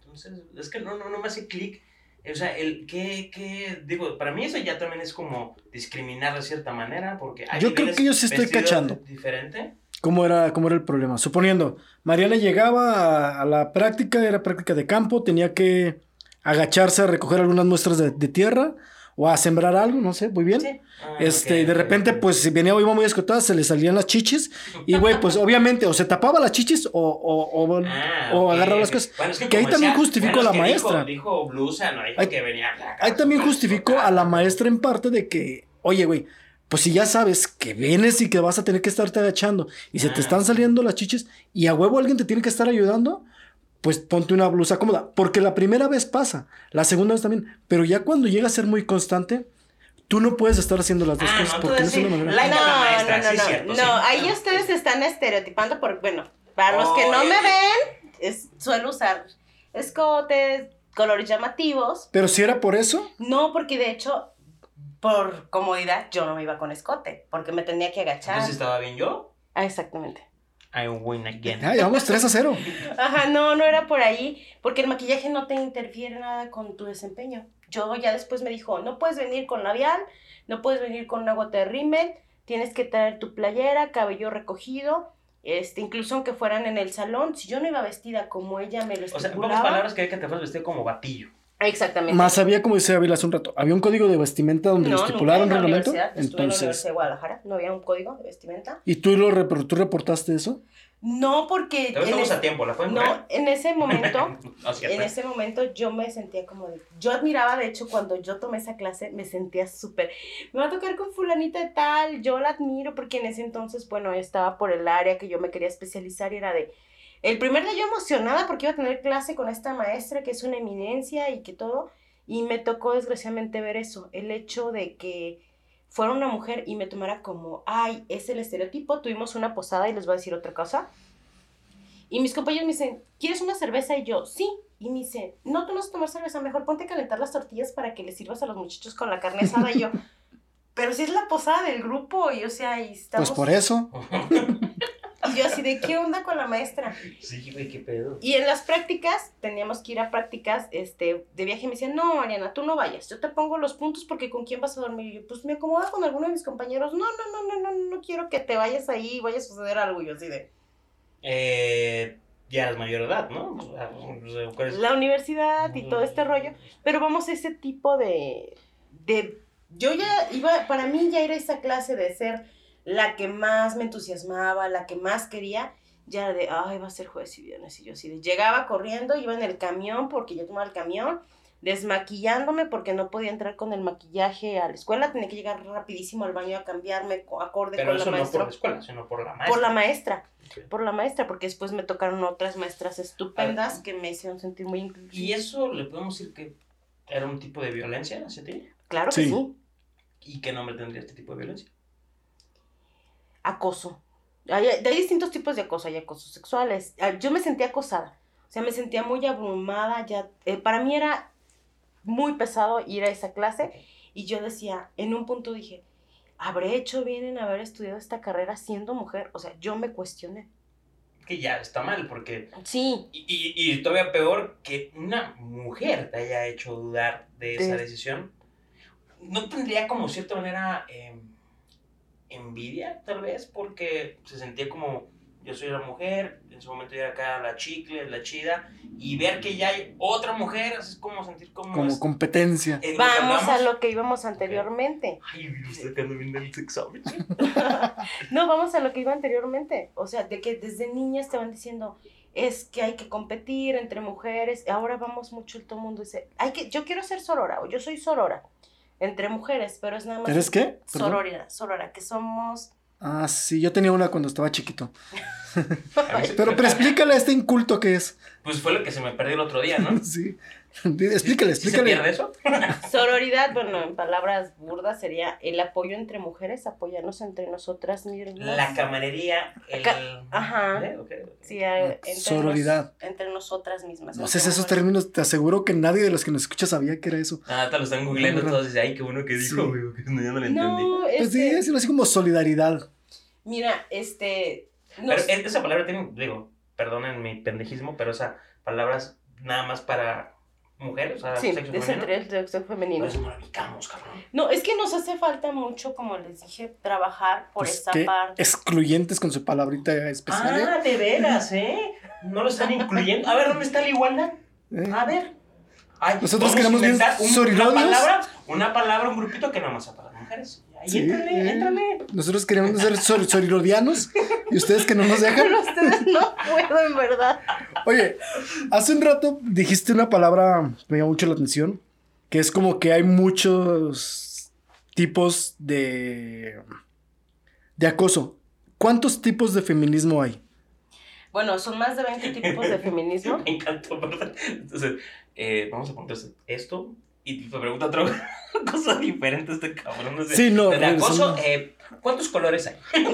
A: Entonces, es que no, no, no me hace clic. O sea, el qué, qué, digo, para mí eso ya también es como discriminar de cierta manera, porque hay
B: Yo creo que yo sí estoy cachando.
A: Diferente.
B: ¿Cómo era, ¿Cómo era el problema? Suponiendo, Mariana llegaba a, a la práctica, era práctica de campo, tenía que agacharse a recoger algunas muestras de, de tierra o a sembrar algo, no sé, muy bien.
C: Sí.
A: Ah,
B: Este,
A: ok,
B: y de repente, pues, si venía iba muy escotada, se le salían las chichis. Y, güey, pues, obviamente, o se tapaba las chichis o, o, o,
A: Ah,
B: o agarraba las cosas.
A: Bueno, es
B: que ahí también justificó
A: bueno,
B: a la
A: es que
B: maestra.
A: Dijo, dijo blusa, no dijo
B: Ahí-
A: que venía.
B: Ahí también justificó a la maestra en parte de que, oye, güey, pues si ya sabes que vienes y que vas a tener que estarte agachando y se te
A: Ah.
B: están saliendo las chichis y a huevo alguien te tiene que estar ayudando, pues ponte una blusa cómoda. Porque la primera vez pasa, la segunda vez también. Pero ya cuando llega a ser muy constante, tú no puedes estar haciendo las dos
A: Ah,
B: cosas
A: no,
B: porque no es una
A: sí,
B: manera.
A: like a la maestra,
C: no, no,
A: sí,
C: no,
A: cierto,
C: no,
A: sí.
C: ahí ustedes se están estereotipando por, bueno, para los que no me ven, es, suelo usar escotes, colores llamativos.
B: Pero si era por eso,
C: No, porque de hecho, por comodidad, yo no me iba con escote, porque me tenía que agachar.
A: Entonces estaba bien yo.
C: Ah, exactamente.
A: I win again.
B: Ya, llevamos 3 a 0.
C: Ajá, no, no era por ahí, porque el maquillaje no te interfiere nada con tu desempeño. Yo ya después me dijo, no puedes venir con labial, no puedes venir con una gota de rímel, tienes que traer tu playera, cabello recogido, este, incluso aunque fueran en el salón, si yo no iba vestida como ella me lo
A: O sea, en pocas
C: estipulaba.
A: palabras, quería que te fueras vestido como batillo.
C: Exactamente.
B: Más había, como decía Ávila hace un rato, había un código de vestimenta donde lo
C: No,
B: estipularon
C: nunca
B: en
C: en la
B: reglamento.
C: universidad, estuve en la
B: Entonces,
C: Universidad de Guadalajara, no había un código de vestimenta.
B: ¿y tú, lo repor- tú reportaste eso?
C: No, porque en,
A: estamos
C: es-
A: a tiempo, ¿la
C: no, en ese momento
A: No.
C: En ese momento yo me sentía como de... Yo admiraba, de hecho, cuando yo tomé esa clase, me sentía súper... Me va a tocar con fulanita de tal, yo la admiro porque en ese entonces, bueno, estaba por el área que yo me quería especializar y era de... El primer día yo emocionada porque iba a tener clase con esta maestra que es una eminencia y que todo, y me tocó desgraciadamente ver eso, el hecho de que fuera una mujer y me tomara como, ay, es el estereotipo, tuvimos una posada y les voy a decir otra cosa. Y mis compañeros me dicen, ¿quieres una cerveza? Y yo, sí. Y me dice, no, tú no vas a tomar cerveza, mejor ponte a calentar las tortillas para que les sirvas a los muchachos con la carne asada. Y yo, pero si es la posada del grupo, y o sea, y estamos...
B: Pues por eso.
C: Y yo así de, ¿qué onda con la maestra?
A: Sí, güey, qué pedo.
C: Y en las prácticas, teníamos que ir a prácticas este, de viaje. Me decían, no, Mariana, tú no vayas. Yo te pongo los puntos porque ¿con quién vas a dormir? Y yo, pues me acomoda con alguno de mis compañeros. No, no, no, no, no, no quiero que te vayas ahí y vaya a suceder algo. Y yo así de,
A: Eh, ya eres mayor edad, ¿no? O sea, o sea, ¿cuál es?
C: la universidad y todo este rollo. Pero vamos a ese tipo de, de... Yo ya iba, para mí ya era esa clase de ser la que más me entusiasmaba, la que más quería, ya de, ay, va a ser jueves y viernes. Y yo así de, llegaba corriendo, iba en el camión, porque yo tomaba el camión, desmaquillándome porque no podía entrar con el maquillaje a la escuela, tenía que llegar rapidísimo al baño a cambiarme co- acorde
A: Pero
C: con
A: eso
C: la
A: no por
C: maestra.
A: la escuela, sino por la maestra.
C: Por la maestra,
A: Ok.
C: por la maestra, porque después me tocaron otras maestras estupendas que me hicieron sentir muy inclusiva.
A: ¿Y eso le podemos decir que era un tipo de violencia hacia ti?
C: Claro que
B: Sí.
C: sí.
A: ¿Y qué nombre tendría este tipo de violencia?
C: Acoso. Hay, hay distintos tipos de acoso, hay acosos sexuales. Ah, Yo me sentía acosada, o sea, me sentía muy abrumada, ya, eh, para mí era muy pesado ir a esa clase y yo decía, en un punto dije, ¿habré hecho bien en haber estudiado esta carrera siendo mujer? O sea, yo me cuestioné.
A: Que ya está mal, porque...
C: Sí,
A: Y, y, y todavía peor que una mujer te haya hecho dudar de esa
C: De-
A: decisión. ¿No tendría como cierta manera eh, envidia, tal vez? Porque se sentía como, yo soy la mujer, en su momento yo era acá la chicle, la chida, y ver que ya hay otra mujer, es como sentir como...
B: Como
A: es-
B: competencia.
A: lo que
C: vamos a lo que íbamos anteriormente.
A: Ay, estoy quedando bien del examen.
C: No, vamos a lo que iba anteriormente. O sea, de que desde niñas te van diciendo, es que hay que competir entre mujeres. Ahora vamos mucho, el todo el mundo dice, hay que, yo quiero ser sorora, o yo soy sorora, entre mujeres, pero es nada más.
B: ¿Eres qué? Perdón.
C: Sororina, sorora, que somos.
B: Ah, sí, yo tenía una cuando estaba chiquito. Pero, pero explícale a este inculto que es.
A: Pues fue lo que se me perdió el otro día, ¿no?
B: Sí. Explícale,
A: ¿Sí se pierde
B: explícale.
A: eso?
C: Sororidad, bueno, en palabras burdas sería el apoyo entre mujeres, apoyarnos entre nosotras mismas.
A: La camarería, el...
C: Ca- ajá.
A: ¿Eh?
C: Sí, entre nos-
B: Sororidad.
C: entre nosotras mismas.
B: No sé esos términos, te aseguro que nadie de los que nos escucha sabía que era eso.
A: Ah, te lo están googleando todos y dicen, ay, qué bueno que dijo,
B: Sí.
A: güey, que no, yo no lo entendí.
C: No,
B: Pues sí, así como solidaridad.
C: mira, este.
A: Pero es- esa palabra tiene, digo, perdonen mi pendejismo, pero esa palabra es nada más para mujeres, o sea,
C: Sí,
A: sexo
C: es
A: femenino.
C: el sexo femenino.
A: Por eso no la ubicamos, cabrón.
C: No, es que nos hace falta mucho, como les dije, trabajar por
B: Pues
C: esa
B: qué
C: parte.
B: excluyentes con su palabrita especial. ¿eh?
A: Ah, de veras, ¿eh? No lo están incluyendo. A ver, ¿dónde está la igualdad?
B: ¿Eh?
A: A ver. Ay,
B: Nosotros queremos bien
A: un- una palabra, una palabra, un grupito que nada más sea para las mujeres. Ahí,
B: Sí,
A: éntrale,
B: eh.
A: éntrale.
B: Nosotros queremos ser sor- sorilodianos y ustedes que no nos dejan.
C: Pero ustedes no puedo, en verdad.
B: Oye, hace un rato dijiste una palabra que me llamó mucho la atención, que es como que hay muchos tipos de, de acoso. ¿Cuántos tipos de feminismo hay?
C: Bueno, son más de 20 tipos de feminismo.
A: Me encantó, ¿verdad? Entonces, eh, vamos a poner esto y te pregunta otra cosa diferente este cabrón. no sé.
B: Sí, no,
A: De acoso, eh, ¿cuántos colores hay?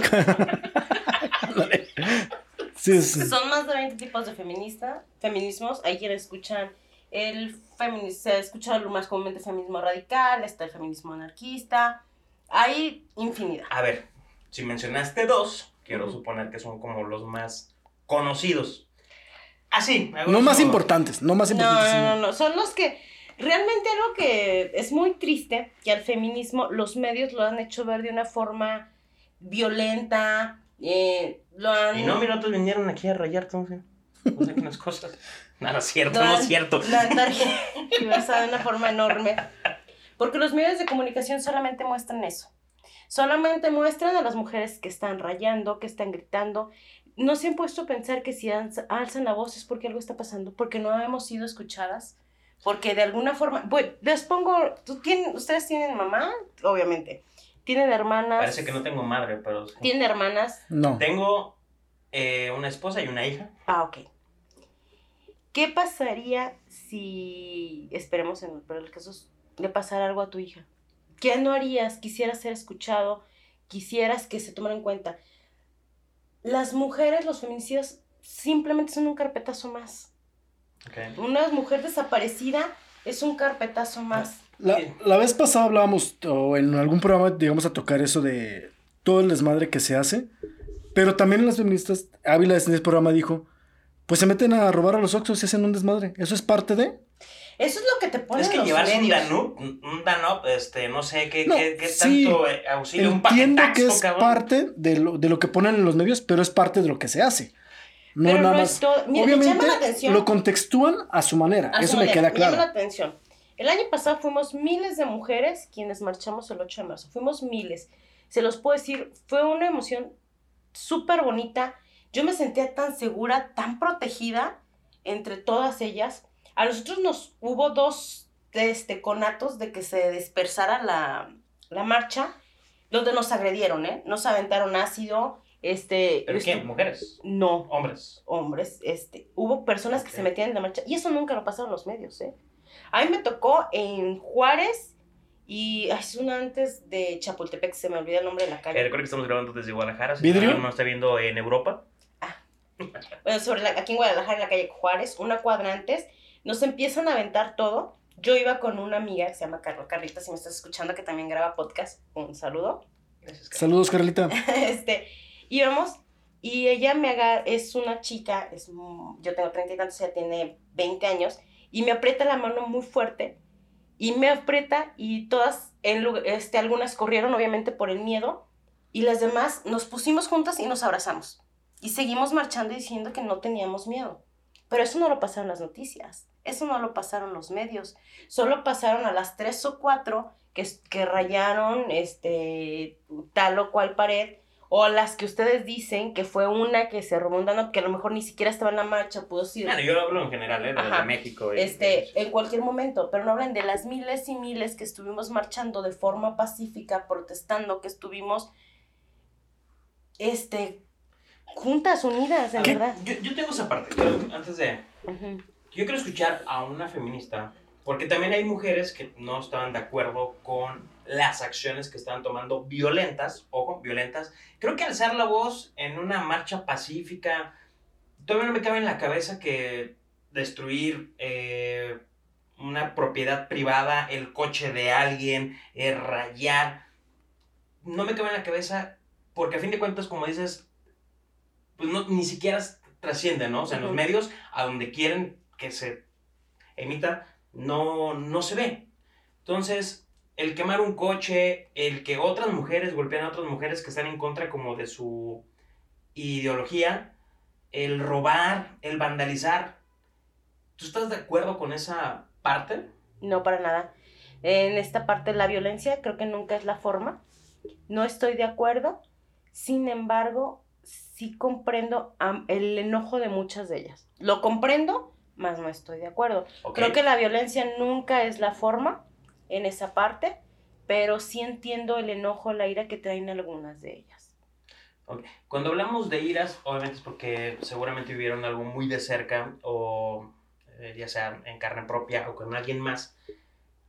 B: Sí, sí.
C: Son más de 20 tipos de feminista, feminismos. Hay quienes escuchan el feminismo, se escucha lo más comúnmente feminismo radical, está el feminismo anarquista. Hay infinidad.
A: A ver, si mencionaste dos, quiero suponer que son como los más conocidos. Así. algo
B: No más importantes, no más
C: No,
B: importantes.
C: no,
B: sino-
C: no, no, son los que realmente algo que es muy triste que al feminismo los medios lo han hecho ver de una forma violenta, eh, lo han...
A: Y no, mira, otros vinieron aquí a rayar, entonces. No sé qué unas cosas. No, no es cierto, no es cierto.
C: lo han de una forma enorme. Porque los medios de comunicación solamente muestran eso. Solamente muestran a las mujeres que están rayando, que están gritando. No se han puesto a pensar que si alza- alzan la voz es porque algo está pasando, porque no hemos sido escuchadas, porque de alguna forma, bueno, les pongo, ¿tú tienen, ustedes tienen mamá, obviamente, tienen hermanas,
A: Parece que no tengo madre, pero. sí.
C: tienen hermanas,
B: No.
A: Tengo eh, una esposa y una hija.
C: ah, ok. ¿Qué pasaría si, esperemos en el peor de los casos, le pasara algo a tu hija? ¿Qué no harías? ¿Quisieras ser escuchado? ¿Quisieras que se tomara en cuenta? Las mujeres, los feminicidios, simplemente son un carpetazo más. Una mujer desaparecida es un carpetazo más.
B: La, la vez pasada hablábamos, o en algún programa llegamos a tocar eso de todo el desmadre que se hace, pero también las feministas, Ávila en ese programa dijo, pues se meten a robar a los Oxxos y hacen un desmadre. Eso es parte de...
C: Eso es lo que te ponen
A: Es que
C: los
A: llevarse un
C: medios.
A: Danub, un un Danub, este, no sé qué,
B: No,
A: qué, qué
B: sí,
A: tanto eh, auxilio, un
B: Entiendo que es
A: cabrón.
B: parte de lo, de lo que ponen en los medios, pero es parte de lo que se hace. No
C: Pero
B: nada
C: no
B: más.
C: es todo. Mira, me
B: Obviamente
C: llama la atención.
B: lo contextúan a su manera,
C: A su
B: eso me queda
C: llama la
B: claro.
C: atención. El año pasado fuimos miles de mujeres quienes marchamos el 8 de marzo. Fuimos miles. Se los puedo decir, fue una emoción súper bonita. Yo me sentía tan segura, tan protegida entre todas ellas. A nosotros nos hubo dos este, conatos de que se dispersara la, la marcha, donde nos agredieron, ¿eh? Nos aventaron ácido, este...
A: ¿Pero
C: esto-
A: quién? ¿Mujeres?
C: No,
A: ¿Hombres?
C: hombres, este, hubo personas que
A: Ok.
C: se metían en la marcha y eso nunca lo pasaron los medios, ¿eh? A mí me tocó en Juárez y es una antes de Chapultepec, se me olvida el nombre de la
A: Eh,
C: calle.
A: recuerda que estamos grabando desde Guadalajara. Si
B: ¿Vidrio?
A: alguien nos está viendo en Europa.
C: Bueno, sobre la, aquí en Guadalajara, en la calle Juárez, una cuadra antes, nos empiezan a aventar todo. Yo iba con una amiga que se llama Carla Carlita, si me estás escuchando, que también graba podcast, un saludo.
A: Gracias, Carlos.
B: Saludos, Carlita.
C: este, íbamos y ella me agarra, es una chica, es, yo tengo treinta y tantos, ella tiene 20 años, y me aprieta la mano muy fuerte, y me aprieta, y todas, en, este, algunas corrieron obviamente por el miedo, y las demás nos pusimos juntas y nos abrazamos, y seguimos marchando diciendo que no teníamos miedo. Pero eso no lo pasaron las noticias, eso no lo pasaron los medios, solo pasaron a las tres o cuatro que, que rayaron este, tal o cual pared, o las que ustedes dicen que fue una que se robó un Danone, que a lo mejor ni siquiera estaba en la marcha, pudo ser
A: Bueno, yo hablo en general, ¿eh? De,
C: Ajá.
A: de México. y-
C: este, en cualquier momento, pero no hablan de las miles y miles que estuvimos marchando de forma pacífica, protestando, que estuvimos, este, juntas, unidas, en verdad.
A: Yo, yo tengo esa parte, antes de... Yo quiero escuchar a una feminista, porque también hay mujeres que no estaban de acuerdo con las acciones que estaban tomando violentas, ojo, violentas. Creo que alzar la voz en una marcha pacífica, todavía no me cabe en la cabeza que destruir eh, una propiedad privada, el coche de alguien, eh, rayar, no me cabe en la cabeza, porque a fin de cuentas, como dices, pues no, ni siquiera trasciende, ¿no? O sea, en los medios, a donde quieren que se emita, no, no se ve. Entonces, el quemar un coche, el que otras mujeres golpeen a otras mujeres que están en contra como de su ideología, el robar, el vandalizar, ¿tú estás de acuerdo con esa parte?
C: No, para nada. En esta parte la violencia creo que nunca es la forma. No estoy de acuerdo. Sin embargo, sí comprendo el enojo de muchas de ellas. Lo comprendo, mas no estoy de acuerdo. Creo que la violencia nunca es la forma en esa parte, pero sí entiendo el enojo, la ira que traen algunas de ellas.
A: Cuando hablamos de iras, obviamente es porque seguramente vivieron algo muy de cerca o eh, ya sea en carne propia o con alguien más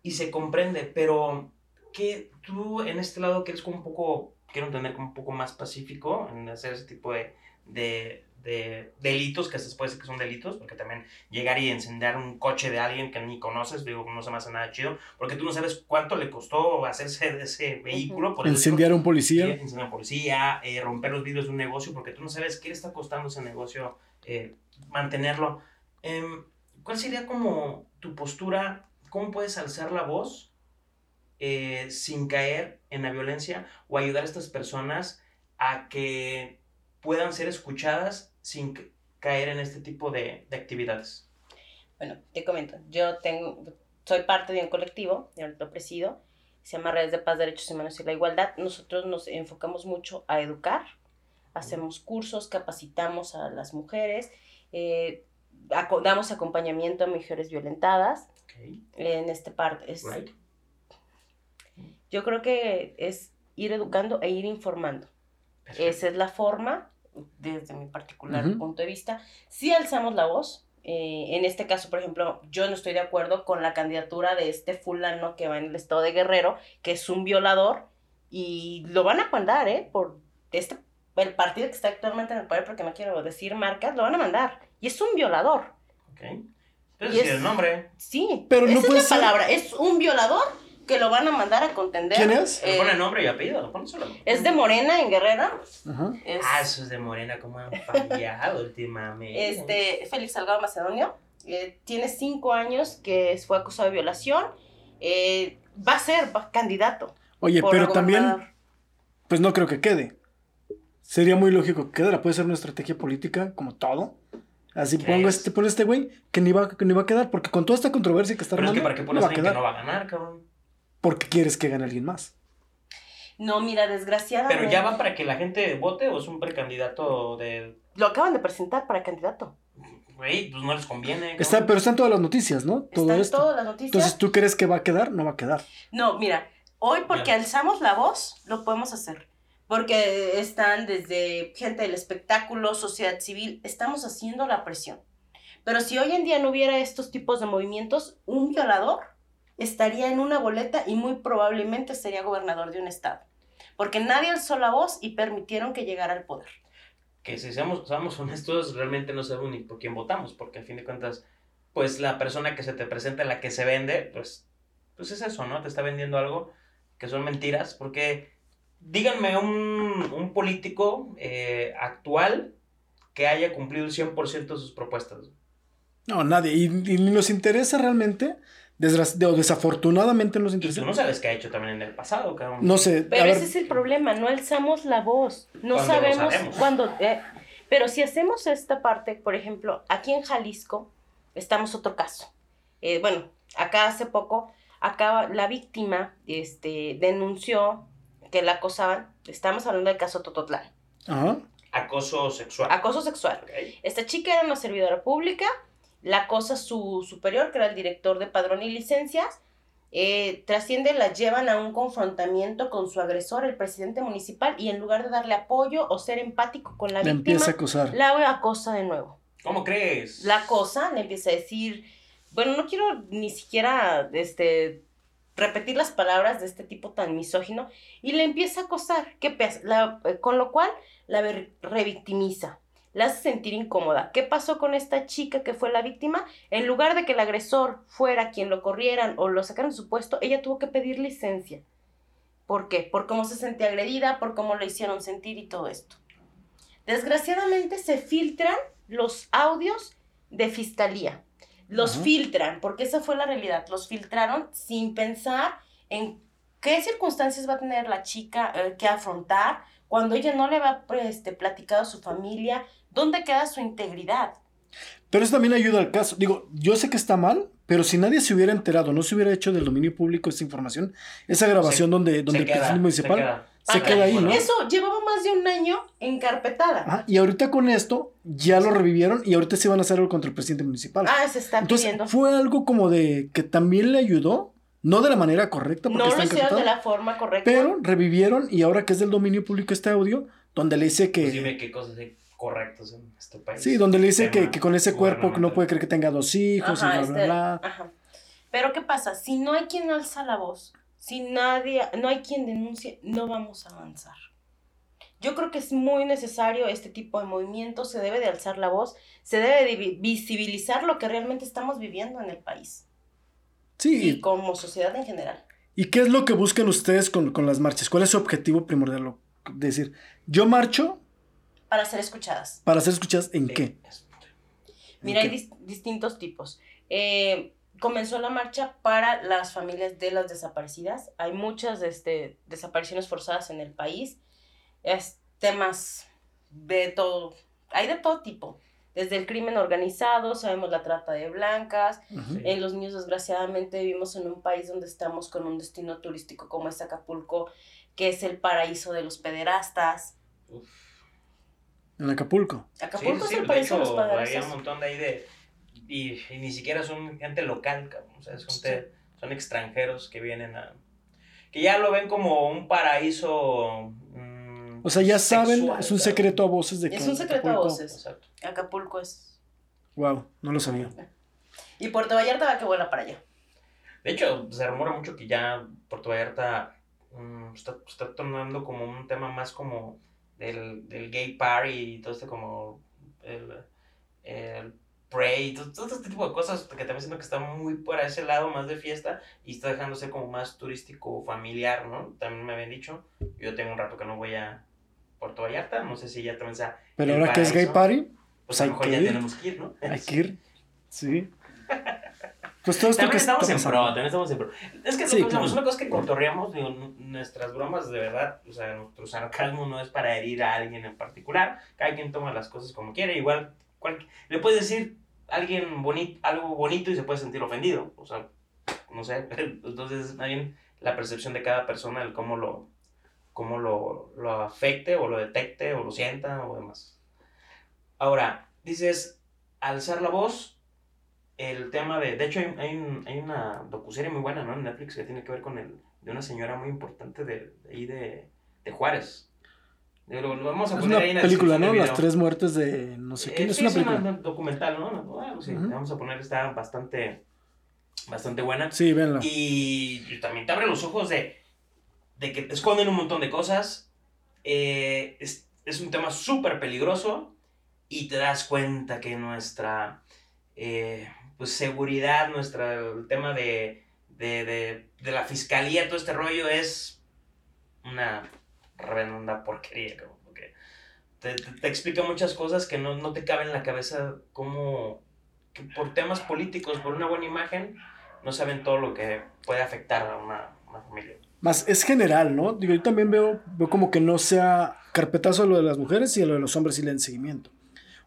A: y se comprende, pero que tú en este lado que eres como un poco, quiero entender como un poco más pacífico en hacer ese tipo de, de, de delitos, que se puede decir que son delitos, porque también llegar y encender un coche de alguien que ni conoces, digo, no se me hace nada chido, porque tú no sabes cuánto le costó hacerse de ese vehículo. Por eso-
B: Incendiar a un
A: Sí,
B: policía.
A: incendiar a un policía, eh, romper los vidrios de un negocio, porque tú no sabes qué le está costando ese negocio eh, mantenerlo. Em, ¿Cuál sería como tu postura? ¿Cómo puedes alzar la voz eh, sin caer en la violencia o ayudar a estas personas a que puedan ser escuchadas sin caer en este tipo de, de actividades?
C: Bueno, te comento, yo tengo, soy parte de un colectivo, yo lo presido, se llama Redes de Paz, Derechos Humanos y la Igualdad. Nosotros nos enfocamos mucho a educar, hacemos cursos, capacitamos a las mujeres, eh, aco- damos acompañamiento a mujeres violentadas
A: Ok,
C: en este parte. Es,
A: right.
C: Yo creo que es ir educando e ir informando.
A: Perfecto.
C: Esa es la forma, desde mi particular punto de vista. Si alzamos la voz, eh, en este caso, por ejemplo, yo no estoy de acuerdo con la candidatura de este fulano que va en el estado de Guerrero, que es un violador, y lo van a mandar, ¿eh? Por este, el partido que está actualmente en el poder, porque no quiero decir marcas, lo van a mandar. Y es un violador.
A: Ok. Puedes
C: y es-
A: el nombre.
C: Sí,
B: Pero no
C: esa
B: puede
C: es la
B: ser-
C: palabra. Es un violador que lo van a mandar a contender.
B: ¿Quién es?
A: Le
C: Eh,
A: pone nombre y apellido. pone solo.
C: es de Morena en Guerrero.
B: Ajá.
C: Es,
A: Ah, eso es de Morena, como han fallado últimamente.
C: este, Félix Salgado Macedonio. eh, tiene cinco años que fue acusado de violación. eh, va a ser va- candidato.
B: Oye, pero también, pues no creo que quede. Sería muy lógico que quedara. Puede ser una estrategia política, como todo. Así pongo este, pone este güey que ni, va, que ni va a quedar. Porque con toda esta controversia que está
A: Pero es que para qué
B: no
A: pones
B: va
A: a
B: a
A: alguien que no va a ganar, cabrón.
B: Porque quieres que gane alguien más.
C: No, mira, desgraciadamente.
A: Pero ya va para que la gente vote o es un precandidato de.
C: Lo acaban de presentar para candidato.
A: Güey, pues no les conviene.
B: Está, pero están todas las noticias, ¿no? Todo
C: Están
B: esto.
C: todas las noticias.
B: Entonces, ¿tú crees que va a quedar? No va a quedar.
C: No, mira, hoy porque
A: Mira.
C: alzamos la voz, lo podemos hacer. Porque están desde gente del espectáculo, sociedad civil, estamos haciendo la presión. Pero si hoy en día no hubiera estos tipos de movimientos, un violador estaría en una boleta y muy probablemente sería gobernador de un estado. Porque nadie alzó la voz y permitieron que llegara al poder.
A: Que si seamos, seamos honestos, realmente no sabemos ni por quién votamos, porque al fin de cuentas, pues la persona que se te presenta, la que se vende, pues, pues es eso, ¿no? Te está vendiendo algo que son mentiras, porque díganme un, un político eh, actual que haya cumplido el 100% de sus propuestas.
B: No, nadie. Y, y ni nos interesa realmente. Desafortunadamente no nos
A: Y tú no sabes qué ha hecho también en el pasado, cabrón.
B: No sé.
C: Pero
B: a ver,
C: ese es el problema, no alzamos la voz, no
A: Cuando
C: sabemos
A: sabemos.
C: cuándo. eh, pero si hacemos esta parte, por ejemplo, aquí en Jalisco, estamos otro caso. Eh, bueno, acá hace poco, acá la víctima este, denunció que la acosaban, estamos hablando del caso Tototlán,
B: Ajá.
A: Acoso sexual.
C: acoso sexual.
A: Ok.
C: Esta chica era una servidora pública, la acosa su superior, que era el director de padrón y licencias, eh, trasciende, la llevan a un confrontamiento con su agresor, el presidente municipal, y en lugar de darle apoyo o ser empático con la
B: Le
C: víctima,
B: empieza a acusar.
C: la acosa de nuevo.
A: ¿Cómo crees?
C: La acosa, le empieza a decir, bueno, no quiero ni siquiera este, repetir las palabras de este tipo tan misógino, y le empieza a acosar, ¿qué pasa? La- eh, con lo cual la revictimiza, la hace sentir incómoda. ¿Qué pasó con esta chica que fue la víctima? En lugar de que el agresor fuera quien lo corrieran o lo sacaran de su puesto, ella tuvo que pedir licencia. ¿Por qué? Por cómo se sentía agredida, por cómo le hicieron sentir y todo esto. Desgraciadamente se filtran los audios de fiscalía. Los filtran, porque esa fue la realidad. Los filtraron sin pensar en qué circunstancias va a tener la chica eh, que afrontar cuando ella no le va este, platicado a su familia, dónde queda su integridad.
B: Pero eso también ayuda al caso. Digo, yo sé que está mal, pero si nadie se hubiera enterado, no se hubiera hecho del dominio público esa información, esa grabación donde, donde
A: Se
B: el
A: queda,
B: presidente municipal
A: se queda.
B: se
C: Ah,
B: queda ahí, ¿no?
C: Eso llevaba más de un año encarpetada.
B: Ajá, y ahorita con esto ya lo revivieron y ahorita sí van a hacer algo contra el presidente municipal.
C: Ah, se está
B: Entonces
C: pidiendo.
B: fue algo como de que también le ayudó, no de la manera correcta, porque
C: No
B: está
C: lo hicieron de la forma correcta.
B: pero revivieron y ahora que es del dominio público este audio, donde le dice que...
A: Pues dime qué cosas hay correctas en este país.
B: Sí, donde le dice que, que con ese cuerpo no puede creer que tenga dos hijos
C: Ajá,
B: y bla,
C: este-
B: bla, bla.
C: ajá. Pero ¿qué pasa? Si no hay quien alza la voz, si nadie, no hay quien denuncie, no vamos a avanzar. Yo creo que es muy necesario este tipo de movimientos, se debe de alzar la voz, se debe de vi- visibilizar lo que realmente estamos viviendo en el país
B: Sí,
C: y como sociedad en general.
B: ¿Y qué es lo que buscan ustedes con, con las marchas? ¿Cuál es su objetivo primordial? Decir, yo marcho
C: Para ser escuchadas.
B: para ser escuchadas en qué.
A: Eh,
C: Mira, hay dis- distintos tipos. Eh, comenzó la marcha para las familias de las desaparecidas. Hay muchas este, desapariciones forzadas en el país. Es temas de todo, hay de todo tipo. Desde el crimen organizado, sabemos la trata de blancas.
B: Ujú.
C: En los niños, desgraciadamente, vivimos en un país donde estamos con un destino turístico como es Acapulco, que es el paraíso de los pederastas.
A: Uf.
B: En Acapulco.
C: Acapulco
A: Sí, sí,
C: es el
A: de
C: paraíso de los
A: hecho, Había un montón de ahí de. Y, y ni siquiera son gente local, cabrón. O sea, son, te- son extranjeros que vienen a. Que ya lo ven como un paraíso. mm,
B: O sea, ya saben,
A: sexual,
B: es un secreto a voces de que.
C: Es un secreto a
B: Acapulco-
C: voces.
A: Exacto.
C: Acapulco es
B: Wow, no lo sabía.
C: Y Puerto Vallarta va que vuela para allá.
A: De hecho, se rumora mucho que ya Puerto Vallarta mm, está, está tornando como un tema más como del, del gay party y todo este como el, el pray, todo, todo este tipo de cosas que también siento que está muy por ese lado más de fiesta y está dejándose como más turístico familiar, ¿no? También me habían dicho, yo tengo un rato que no voy a Puerto Vallarta, no sé si ya también sea,
B: Pero ahora que es gay party,
A: pues
B: Pues
A: a lo mejor
B: que
A: ya
B: ir.
A: tenemos que ir, ¿no?
B: hay que ir. Sí. Pues todo esto
A: También
B: que
A: estamos en pro, también estamos en pro. Es que
B: Sí,
A: lo
B: claro.
A: una cosa es que digo, n- nuestras bromas de verdad, o sea, nuestro sarcasmo no es para herir a alguien en particular, cada quien toma las cosas como quiere, igual cual- le puedes decir a alguien bonito, algo bonito y se puede sentir ofendido, o sea, no sé, entonces bien la percepción de cada persona, el cómo lo, cómo lo, lo afecte o lo detecte o lo sienta o demás. Ahora, dices, alzar la voz, el tema de. De hecho, hay, hay, un- hay una docuserie muy buena, ¿no? En Netflix que tiene que ver con el. de una señora muy importante de, de ahí de, de Juárez. Digo, Lo, lo vamos a
B: Es
A: poner
B: una
A: ahí en la
B: película, ¿no? Las tres muertes de no sé
A: Eh,
B: quién. Es
A: sí,
B: una película.
A: un documental, ¿no? Bueno, sí, le vamos a poner, está bastante. bastante buena.
B: Sí, véanla.
A: Y también te abre los ojos de, de que te esconden un montón de cosas. Eh, es, es un tema súper peligroso y te das cuenta que nuestra eh, pues, seguridad, nuestra, el tema de, de, de, de la fiscalía, todo este rollo es una reverenda porquería. cabrón, porque te, te, explica muchas cosas que no, no te caben en la cabeza como que por temas políticos, por una buena imagen, no saben todo lo que puede afectar a una, una familia.
B: Más es general, ¿no? Digo, yo también veo, veo como que no sea carpetazo lo de las mujeres y lo de los hombres y le den seguimiento.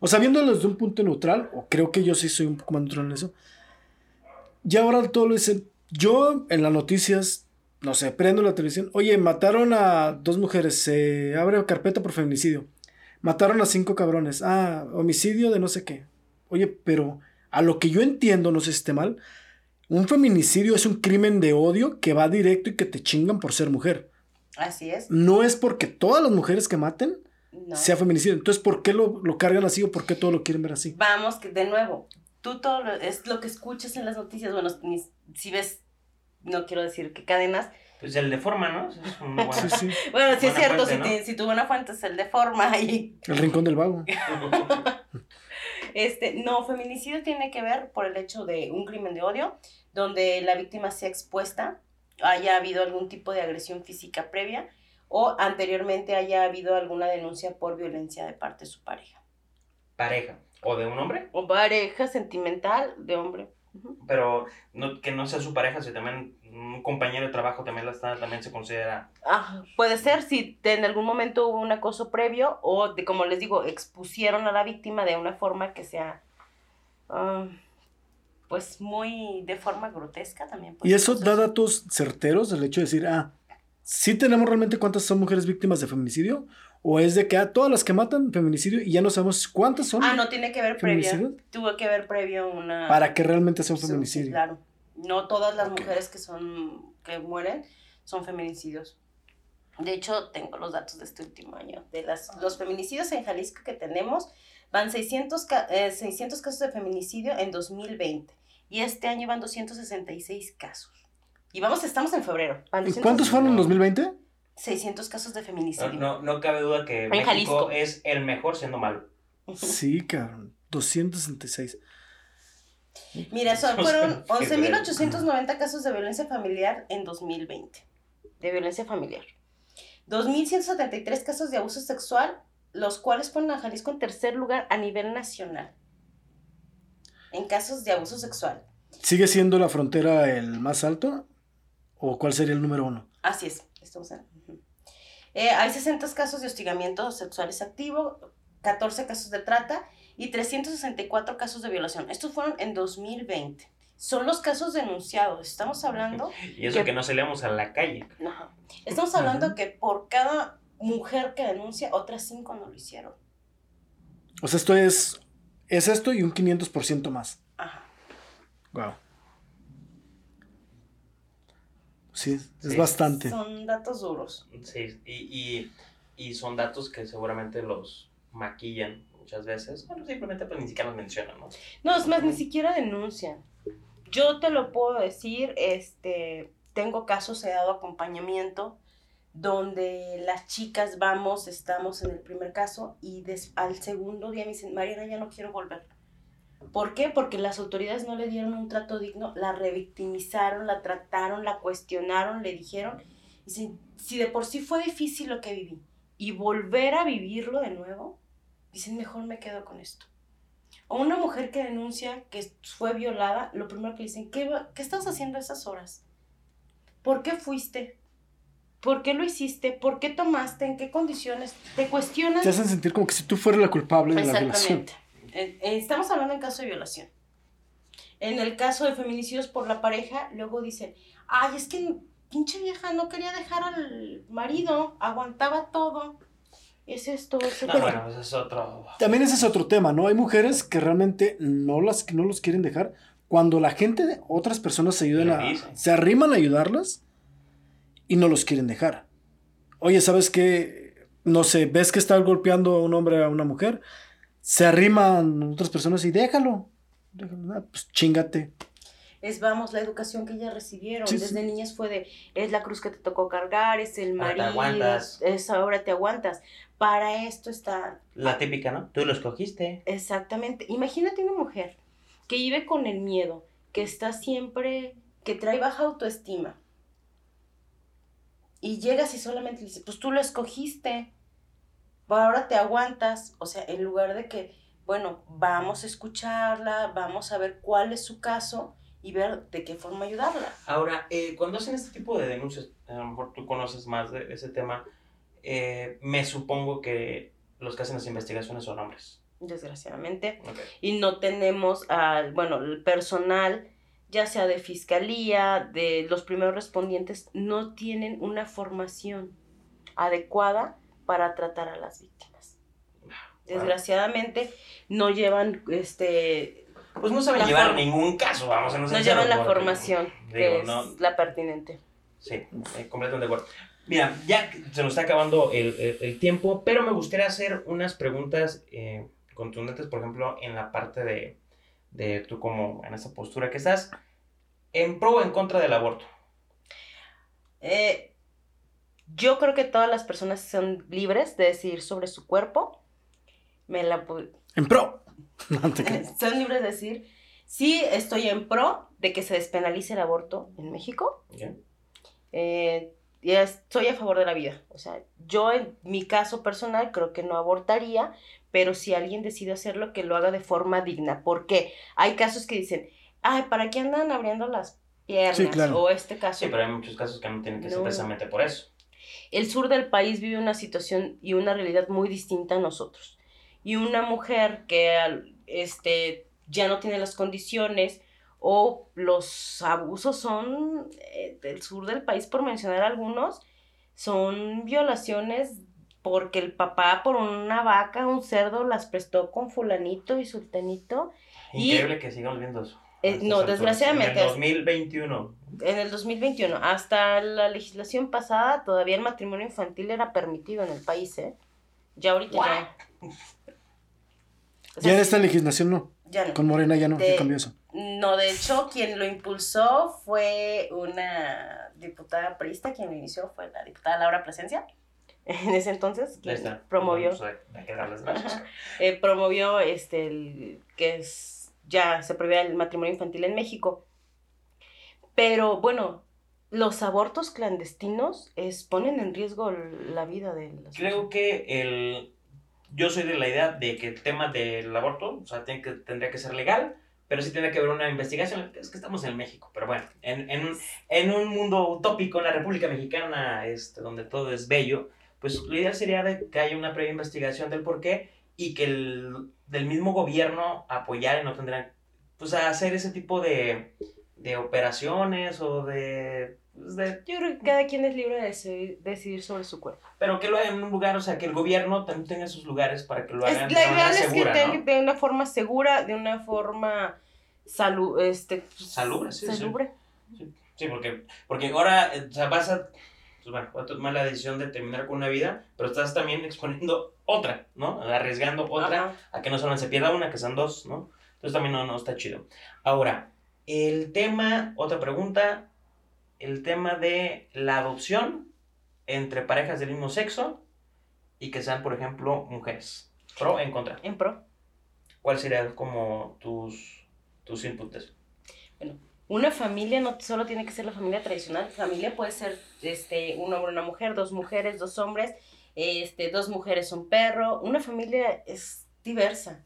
B: O sea, viéndolo desde un punto neutral, o creo que yo sí soy un poco más neutral en eso. Ya ahora todo lo dicen. Yo en las noticias, no sé, prendo la televisión. Oye, mataron a dos mujeres. Se abre carpeta por feminicidio. Mataron a cinco cabrones. Ah, homicidio de no sé qué. Oye, pero a lo que yo entiendo, no sé si esté mal, un feminicidio es un crimen de odio que va directo y que te chingan por ser mujer.
C: Así es.
B: No es porque todas las mujeres que maten
C: No.
B: sea feminicidio. Entonces, ¿por qué lo, lo cargan así o por qué todo lo quieren ver así?
C: Vamos, que de nuevo, tú todo lo- es lo que escuchas en las noticias, bueno, ni- si ves, no quiero decir qué cadenas,
A: Pues el de forma, ¿no? Es
B: Sí, sí.
C: bueno, sí es cierto,
A: fuente,
C: si,
A: ¿no?
C: si tu buena fuente es el de forma y
B: El rincón del vago.
C: Este, no, feminicidio tiene que ver por el hecho de un crimen de odio, donde la víctima sea expuesta, haya habido algún tipo de agresión física previa o anteriormente haya habido alguna denuncia por violencia de parte de su pareja.
A: Pareja. O de un hombre,
C: O pareja sentimental de hombre.
A: Pero no, que no sea su pareja, si también un compañero de trabajo también la está, también se considera.
C: Ah, puede ser si en algún momento hubo un acoso previo o, de, como les digo, expusieron a la víctima de una forma que sea, ah, pues muy de forma grotesca también.
B: Y eso da datos certeros del hecho de decir, ah, ¿sí tenemos realmente cuántas son mujeres víctimas de feminicidio? ¿O es de que a todas las que matan feminicidio y ya no sabemos cuántas son
C: Ah, no tiene que ver
B: feminicidios?
C: Tuvo que ver previo una...
B: Para que realmente sea un
C: sí,
B: feminicidio.
C: claro. No todas las mujeres que son que mueren son feminicidios. De hecho, tengo los datos de este último año. De las, los feminicidios en Jalisco que tenemos, van 600, ca- eh, 600 casos de feminicidio en 2020. Y este año van 266 casos. Y vamos, estamos en febrero.
B: ¿Y
C: 200
B: cuántos fueron en 2020?
C: 600 casos de feminicidio.
A: no, no cabe duda que México
C: Jalisco.
A: es el mejor siendo malo.
B: Sí, cabrón. 266.
C: Mira, son, fueron
A: qué
C: 11.890 casos de violencia familiar en 2020. De violencia familiar. 2.173 casos de abuso sexual, los cuales ponen a Jalisco en tercer lugar a nivel nacional. En casos de abuso sexual.
B: ¿Sigue siendo la frontera el más alto? ¿O cuál sería el número uno?
C: Así es. Estamos en-. Eh, hay 60 casos de hostigamiento sexuales activo, 14 casos de trata y 364 casos de violación. Estos fueron en 2020. Son los casos denunciados. Estamos hablando
A: Y eso
C: Que-
A: que no salíamos a la calle.
C: Estamos hablando que por cada mujer que denuncia, otras cinco no lo hicieron.
B: O sea, esto es. Es esto y un 500% más.
C: Ajá.
B: Wow. Sí, es
A: Sí.
B: bastante.
C: Son datos duros.
A: Sí, y, y, y son datos que seguramente los maquillan muchas veces. Bueno, simplemente pues ni siquiera los mencionan, ¿no?
C: No, es más, ni siquiera denuncian. Yo te lo puedo decir, este, tengo casos, he dado acompañamiento, donde las chicas vamos, estamos en el primer caso, y des- al segundo día me dicen, Mariana, ya no quiero volver. ¿Por qué? Porque las autoridades no le dieron un trato digno, la revictimizaron, la trataron, la cuestionaron, le dijeron, dicen, si de por sí fue difícil lo que viví, y volver a vivirlo de nuevo, dicen, mejor me quedo con esto. O una mujer que denuncia que fue violada, lo primero que le dicen, ¿qué, ¿qué estás haciendo a esas horas? ¿Por qué fuiste? ¿Por qué lo hiciste? ¿Por qué tomaste? ¿En qué condiciones? Te cuestionan.
B: Te hacen sentir como que si tú fueras la culpable de la violación.
C: Exactamente. Eh, eh, Estamos hablando en caso de violación. En el caso de feminicidios por la pareja, luego dicen, ay, es que pinche vieja no quería dejar al marido, aguantaba todo. Es esto, es
A: No,
C: aquello".
A: bueno, ese es otro.
B: También ese es otro tema, ¿no? Hay mujeres que realmente no, las, que no los quieren dejar. Cuando la gente, otras personas se ayudan a. Se arriman a ayudarlas y no los quieren dejar. Oye, ¿sabes qué? No sé, ves que está golpeando a un hombre a una mujer, se arriman otras personas y déjalo. déjalo, ah, pues chingate.
C: es vamos, la educación que ellas recibieron.
B: Sí,
C: Desde
B: sí.
C: niñas fue de, es la cruz que te tocó cargar, es el
A: Ahora te
C: marido,
A: aguantas.
C: es ahora te aguantas. Para esto está
A: La típica, ¿no? Tú lo escogiste.
C: exactamente. Imagínate una mujer que vive con el miedo, que está siempre, que trae baja autoestima. Y llegas y solamente le dices, pues tú lo escogiste, ahora te aguantas. O sea, en lugar de que, bueno, vamos a escucharla, vamos a ver cuál es su caso y ver de qué forma ayudarla.
A: Ahora, eh, cuando hacen este tipo de denuncias, a lo mejor tú conoces más de ese tema, eh, me supongo que los que hacen las investigaciones son hombres.
C: Desgraciadamente.
A: Ok.
C: y no tenemos al, bueno, el personal, ya sea de fiscalía, de los primeros respondientes, no tienen una formación adecuada para tratar a las víctimas. Desgraciadamente no llevan este
A: Pues no saben llevar ningún caso, vamos a
C: no llevan la formación que es
A: no,
C: la pertinente.
A: Sí, eh, completamente de acuerdo. Mira, ya se nos está acabando el, el- el tiempo, pero me gustaría hacer unas preguntas eh, contundentes, por ejemplo, en la parte de, de tú como en esa postura que estás, en pro o en contra del aborto.
C: Eh, yo creo que todas las personas son libres de decidir sobre su cuerpo. Me la pu-
B: En pro. No te creas.
C: son libres de decir, sí estoy en pro de que se despenalice el aborto en México. Eh, y estoy a favor de la vida. O sea, yo en mi caso personal creo que no abortaría, pero si alguien decide hacerlo, que lo haga de forma digna. Porque hay casos que dicen, ay, ¿para qué andan abriendo las piernas?
B: Sí, claro.
C: O este caso.
A: Sí, pero hay muchos casos que no tienen que ser precisamente por eso.
C: El sur del país vive una situación y una realidad muy distinta a nosotros. Y una mujer que este, ya no tiene las condiciones o los abusos son eh, del sur del país, por mencionar algunos, son violaciones porque el papá por una vaca, un cerdo, las prestó con fulanito y sultanito.
A: Increíble que sigamos viendo eso.
C: Eh, no, desgraciadamente.
A: En el 2021.
C: En el 2021, hasta la legislación pasada, todavía el matrimonio infantil era permitido en el país, ¿eh? Ya ahorita ya. O sea,
B: Ya en esta legislación no.
C: ya no.
B: Con Morena ya no.
C: De-
B: Ya cambió eso.
C: No, de hecho, quien lo impulsó fue una diputada priista, quien lo inició fue la diputada Laura Presencia. En ese entonces, quien promovió,
A: que las gracias.
C: Ajá. eh, promovió este, el, que es, ya se prohibía el matrimonio infantil en México. Pero bueno, los abortos clandestinos es, ponen en riesgo la vida de las
A: Creo
C: personas.
A: que el. Yo soy de la idea de que el tema del aborto, o sea, tiene que, tendría que ser legal, pero sí tendría que haber una investigación. Es que estamos en México, pero bueno, en, en, un- en un mundo utópico, en la República Mexicana, este, donde todo es bello, pues lo ideal sería de que haya una previa investigación del por qué y que el del mismo gobierno apoyara y no tendrán, pues, a hacer ese tipo de, de operaciones o de, pues, de
C: Yo creo que cada quien es libre de decidir, sobre su cuerpo.
A: pero que lo hagan en un lugar, o sea, que el gobierno también tenga sus lugares para que lo
C: Es-
A: hagan
C: la
A: de
C: ideal es
A: segura,
C: que
A: ¿no?
C: de una forma segura, de una forma salu este, pues,
A: Salubre, sí, sí.
C: salubre.
A: Sí, porque, porque ahora, eh, o sea, vas a, pues bueno, vas a tomar la decisión de terminar con una vida, pero estás también exponiendo otra, ¿no? Arriesgando otra
C: Ajá.
A: a que no solo se pierda una, que sean dos, ¿no? Entonces también no, no está chido. Ahora, el tema, otra pregunta, el tema de la adopción entre parejas del mismo sexo y que sean, por ejemplo, mujeres. ¿Pro o en contra?
C: En pro.
A: ¿Cuál sería como tus, tus inputs?
C: Una familia no solo tiene que ser la familia tradicional, familia puede ser este, un hombre, una mujer, dos mujeres, dos hombres, este, dos mujeres, un perro. Una familia es diversa.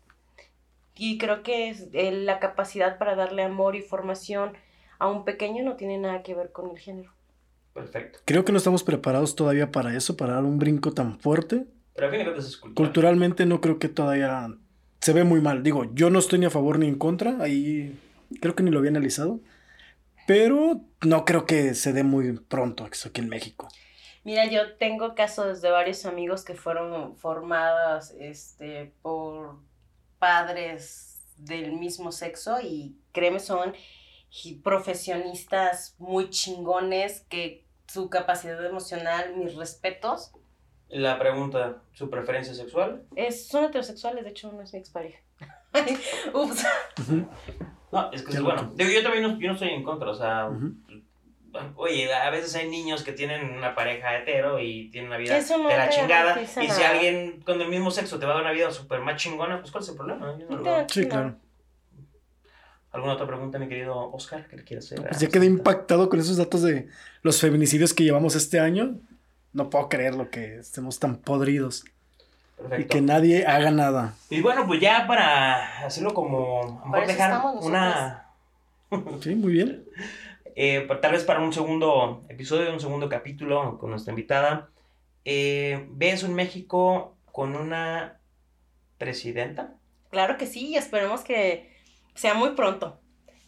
C: Y creo que es, eh, la capacidad para darle amor y formación a un pequeño no tiene nada que ver con el género.
A: Perfecto.
B: Creo que no estamos preparados todavía para eso, para dar un brinco tan fuerte.
A: Pero a fin de cuentas es cultural.
B: Culturalmente no creo que todavía se ve muy mal. Digo, yo no estoy ni a favor ni en contra, ahí creo que ni lo había analizado. Pero no creo que se dé muy pronto eso aquí en México.
C: Mira, yo tengo casos de varios amigos que fueron formadas este, por padres del mismo sexo y créeme, son profesionistas muy chingones que su capacidad emocional, mis respetos,
A: La pregunta, ¿su preferencia sexual?
C: es, son heterosexuales, de hecho no es mi expareja. Ups.
A: No, es que es bueno. Digo, yo también no, yo no estoy en contra, o sea. Oye, a veces hay niños que tienen una pareja hetero y tienen una vida
C: no
A: de la chingada. Y si
C: nada.
A: alguien con el mismo sexo te va a dar una vida súper más chingona, pues ¿cuál es el problema? Yo no lo veo.
B: Sí, claro.
A: ¿Alguna otra pregunta, mi querido Oscar, que le quieras hacer?
B: Pues ya quedé impactado con esos datos de los feminicidios que llevamos este año. No puedo creer lo que estemos tan podridos y
A: Perfecto.
B: que nadie haga nada.
A: Y bueno, pues ya para hacerlo como, a dejar una...
B: Sí, muy bien.
A: Eh, tal vez para un segundo episodio, un segundo capítulo con nuestra invitada. Eh, ¿Ves un México con una presidenta?
C: Claro que sí, y esperemos que sea muy pronto.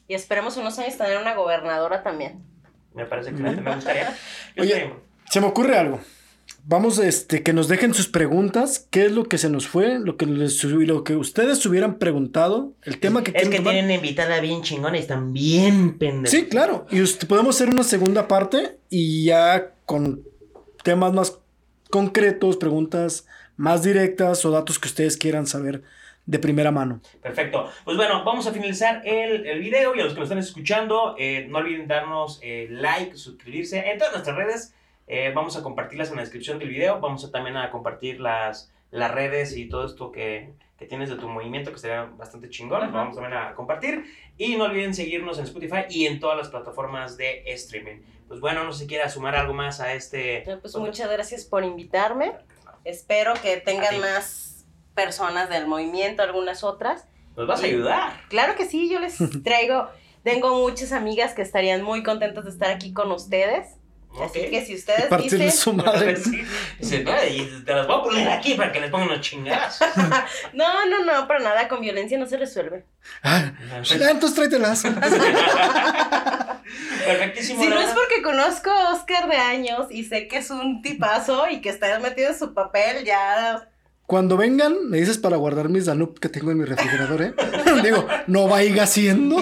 C: Y esperemos unos años tener una gobernadora también.
A: Me parece excelente, me gustaría. Yo
B: Oye,
A: estoy-
B: Se me ocurre algo. Vamos, este, que nos dejen sus preguntas. ¿Qué es lo que se nos fue? Lo que, les, lo que ustedes hubieran preguntado. El tema que
A: es que
B: tomar.
A: tienen una invitada bien chingona y están bien pendejos.
B: Sí, claro. Y usted- podemos hacer una segunda parte y ya con temas más concretos, preguntas más directas o datos que ustedes quieran saber de primera mano.
A: Perfecto. Pues bueno, vamos a finalizar el, el video y a los que nos están escuchando, eh, no olviden darnos eh, like, suscribirse en todas nuestras redes. Eh, vamos a compartirlas en la descripción del video. Vamos a también a compartir las, las redes y todo esto que, que tienes de tu movimiento, que sería bastante chingón. Lo vamos también a compartir. Y no olviden seguirnos en Spotify y en todas las plataformas de streaming. Pues bueno, no si quiera sumar algo más a este...
C: Pues muchas gracias por invitarme. Espero que tengan más personas del movimiento, algunas otras.
A: Nos vas a ayudar.
C: Claro que sí, yo les traigo, tengo muchas amigas que estarían muy contentas de estar aquí con ustedes. Así que si ustedes
B: Partirle
C: dicen,
B: su madre.
A: Sí. Dice, "No, y te las voy a poner aquí para que les pongan unos chingados.
C: no, no, no, para nada, con violencia no se resuelve.
B: Ah, ya, entonces tráetelas.
A: Perfectísimo.
C: Si no es porque conozco a Oscar de años y sé que es un tipazo y que está metido en su papel, ya
B: Cuando vengan, me dices para guardar mis Danub que tengo en mi refrigerador, ¿eh? Digo, no vaya siendo.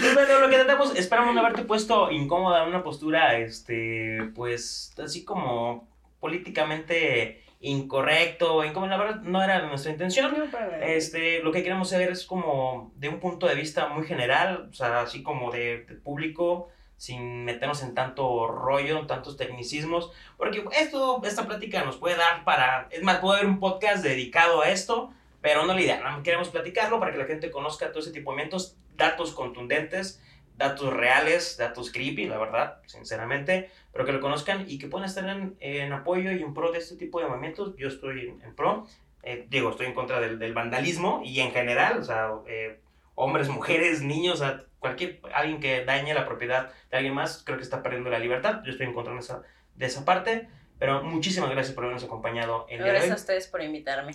A: Pues bueno, lo que tratamos, esperamos no haberte puesto incómoda en una postura, este, pues, así como políticamente incorrecto, en como la verdad no era nuestra intención. Este, lo que queremos saber es como de un punto de vista muy general, o sea, así como de, de público, sin meternos en tanto rollo, en tantos tecnicismos, porque esto, esta plática nos puede dar para, es más, puede haber un podcast dedicado a esto, pero no la idea, queremos platicarlo para que la gente conozca todo ese tipo de momentos, datos contundentes, datos reales, datos creepy, la verdad, sinceramente, pero que lo conozcan y que puedan estar en, en apoyo y en pro de este tipo de movimientos. Yo estoy en, en pro, eh, digo, estoy en contra del, del vandalismo y en general, o sea, eh, hombres, mujeres, niños, o sea, cualquier, alguien que dañe la propiedad de alguien más, creo que está perdiendo la libertad. Yo estoy en contra de esa, de esa parte, pero muchísimas gracias por habernos acompañado el día de
C: Gracias a ustedes por invitarme.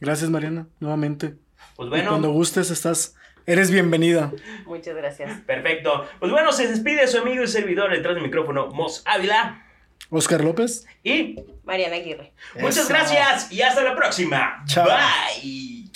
B: Gracias, Mariana, nuevamente.
A: Pues
B: Y
A: bueno,
B: cuando gustes, estás. Eres bienvenida.
C: Muchas gracias.
A: Perfecto. Pues bueno, se despide su amigo y servidor detrás del micrófono, Mos Ávila.
B: Oscar López.
A: Y
C: Mariana Aguirre.
A: Muchas gracias y hasta la próxima.
B: Chao.
A: Bye.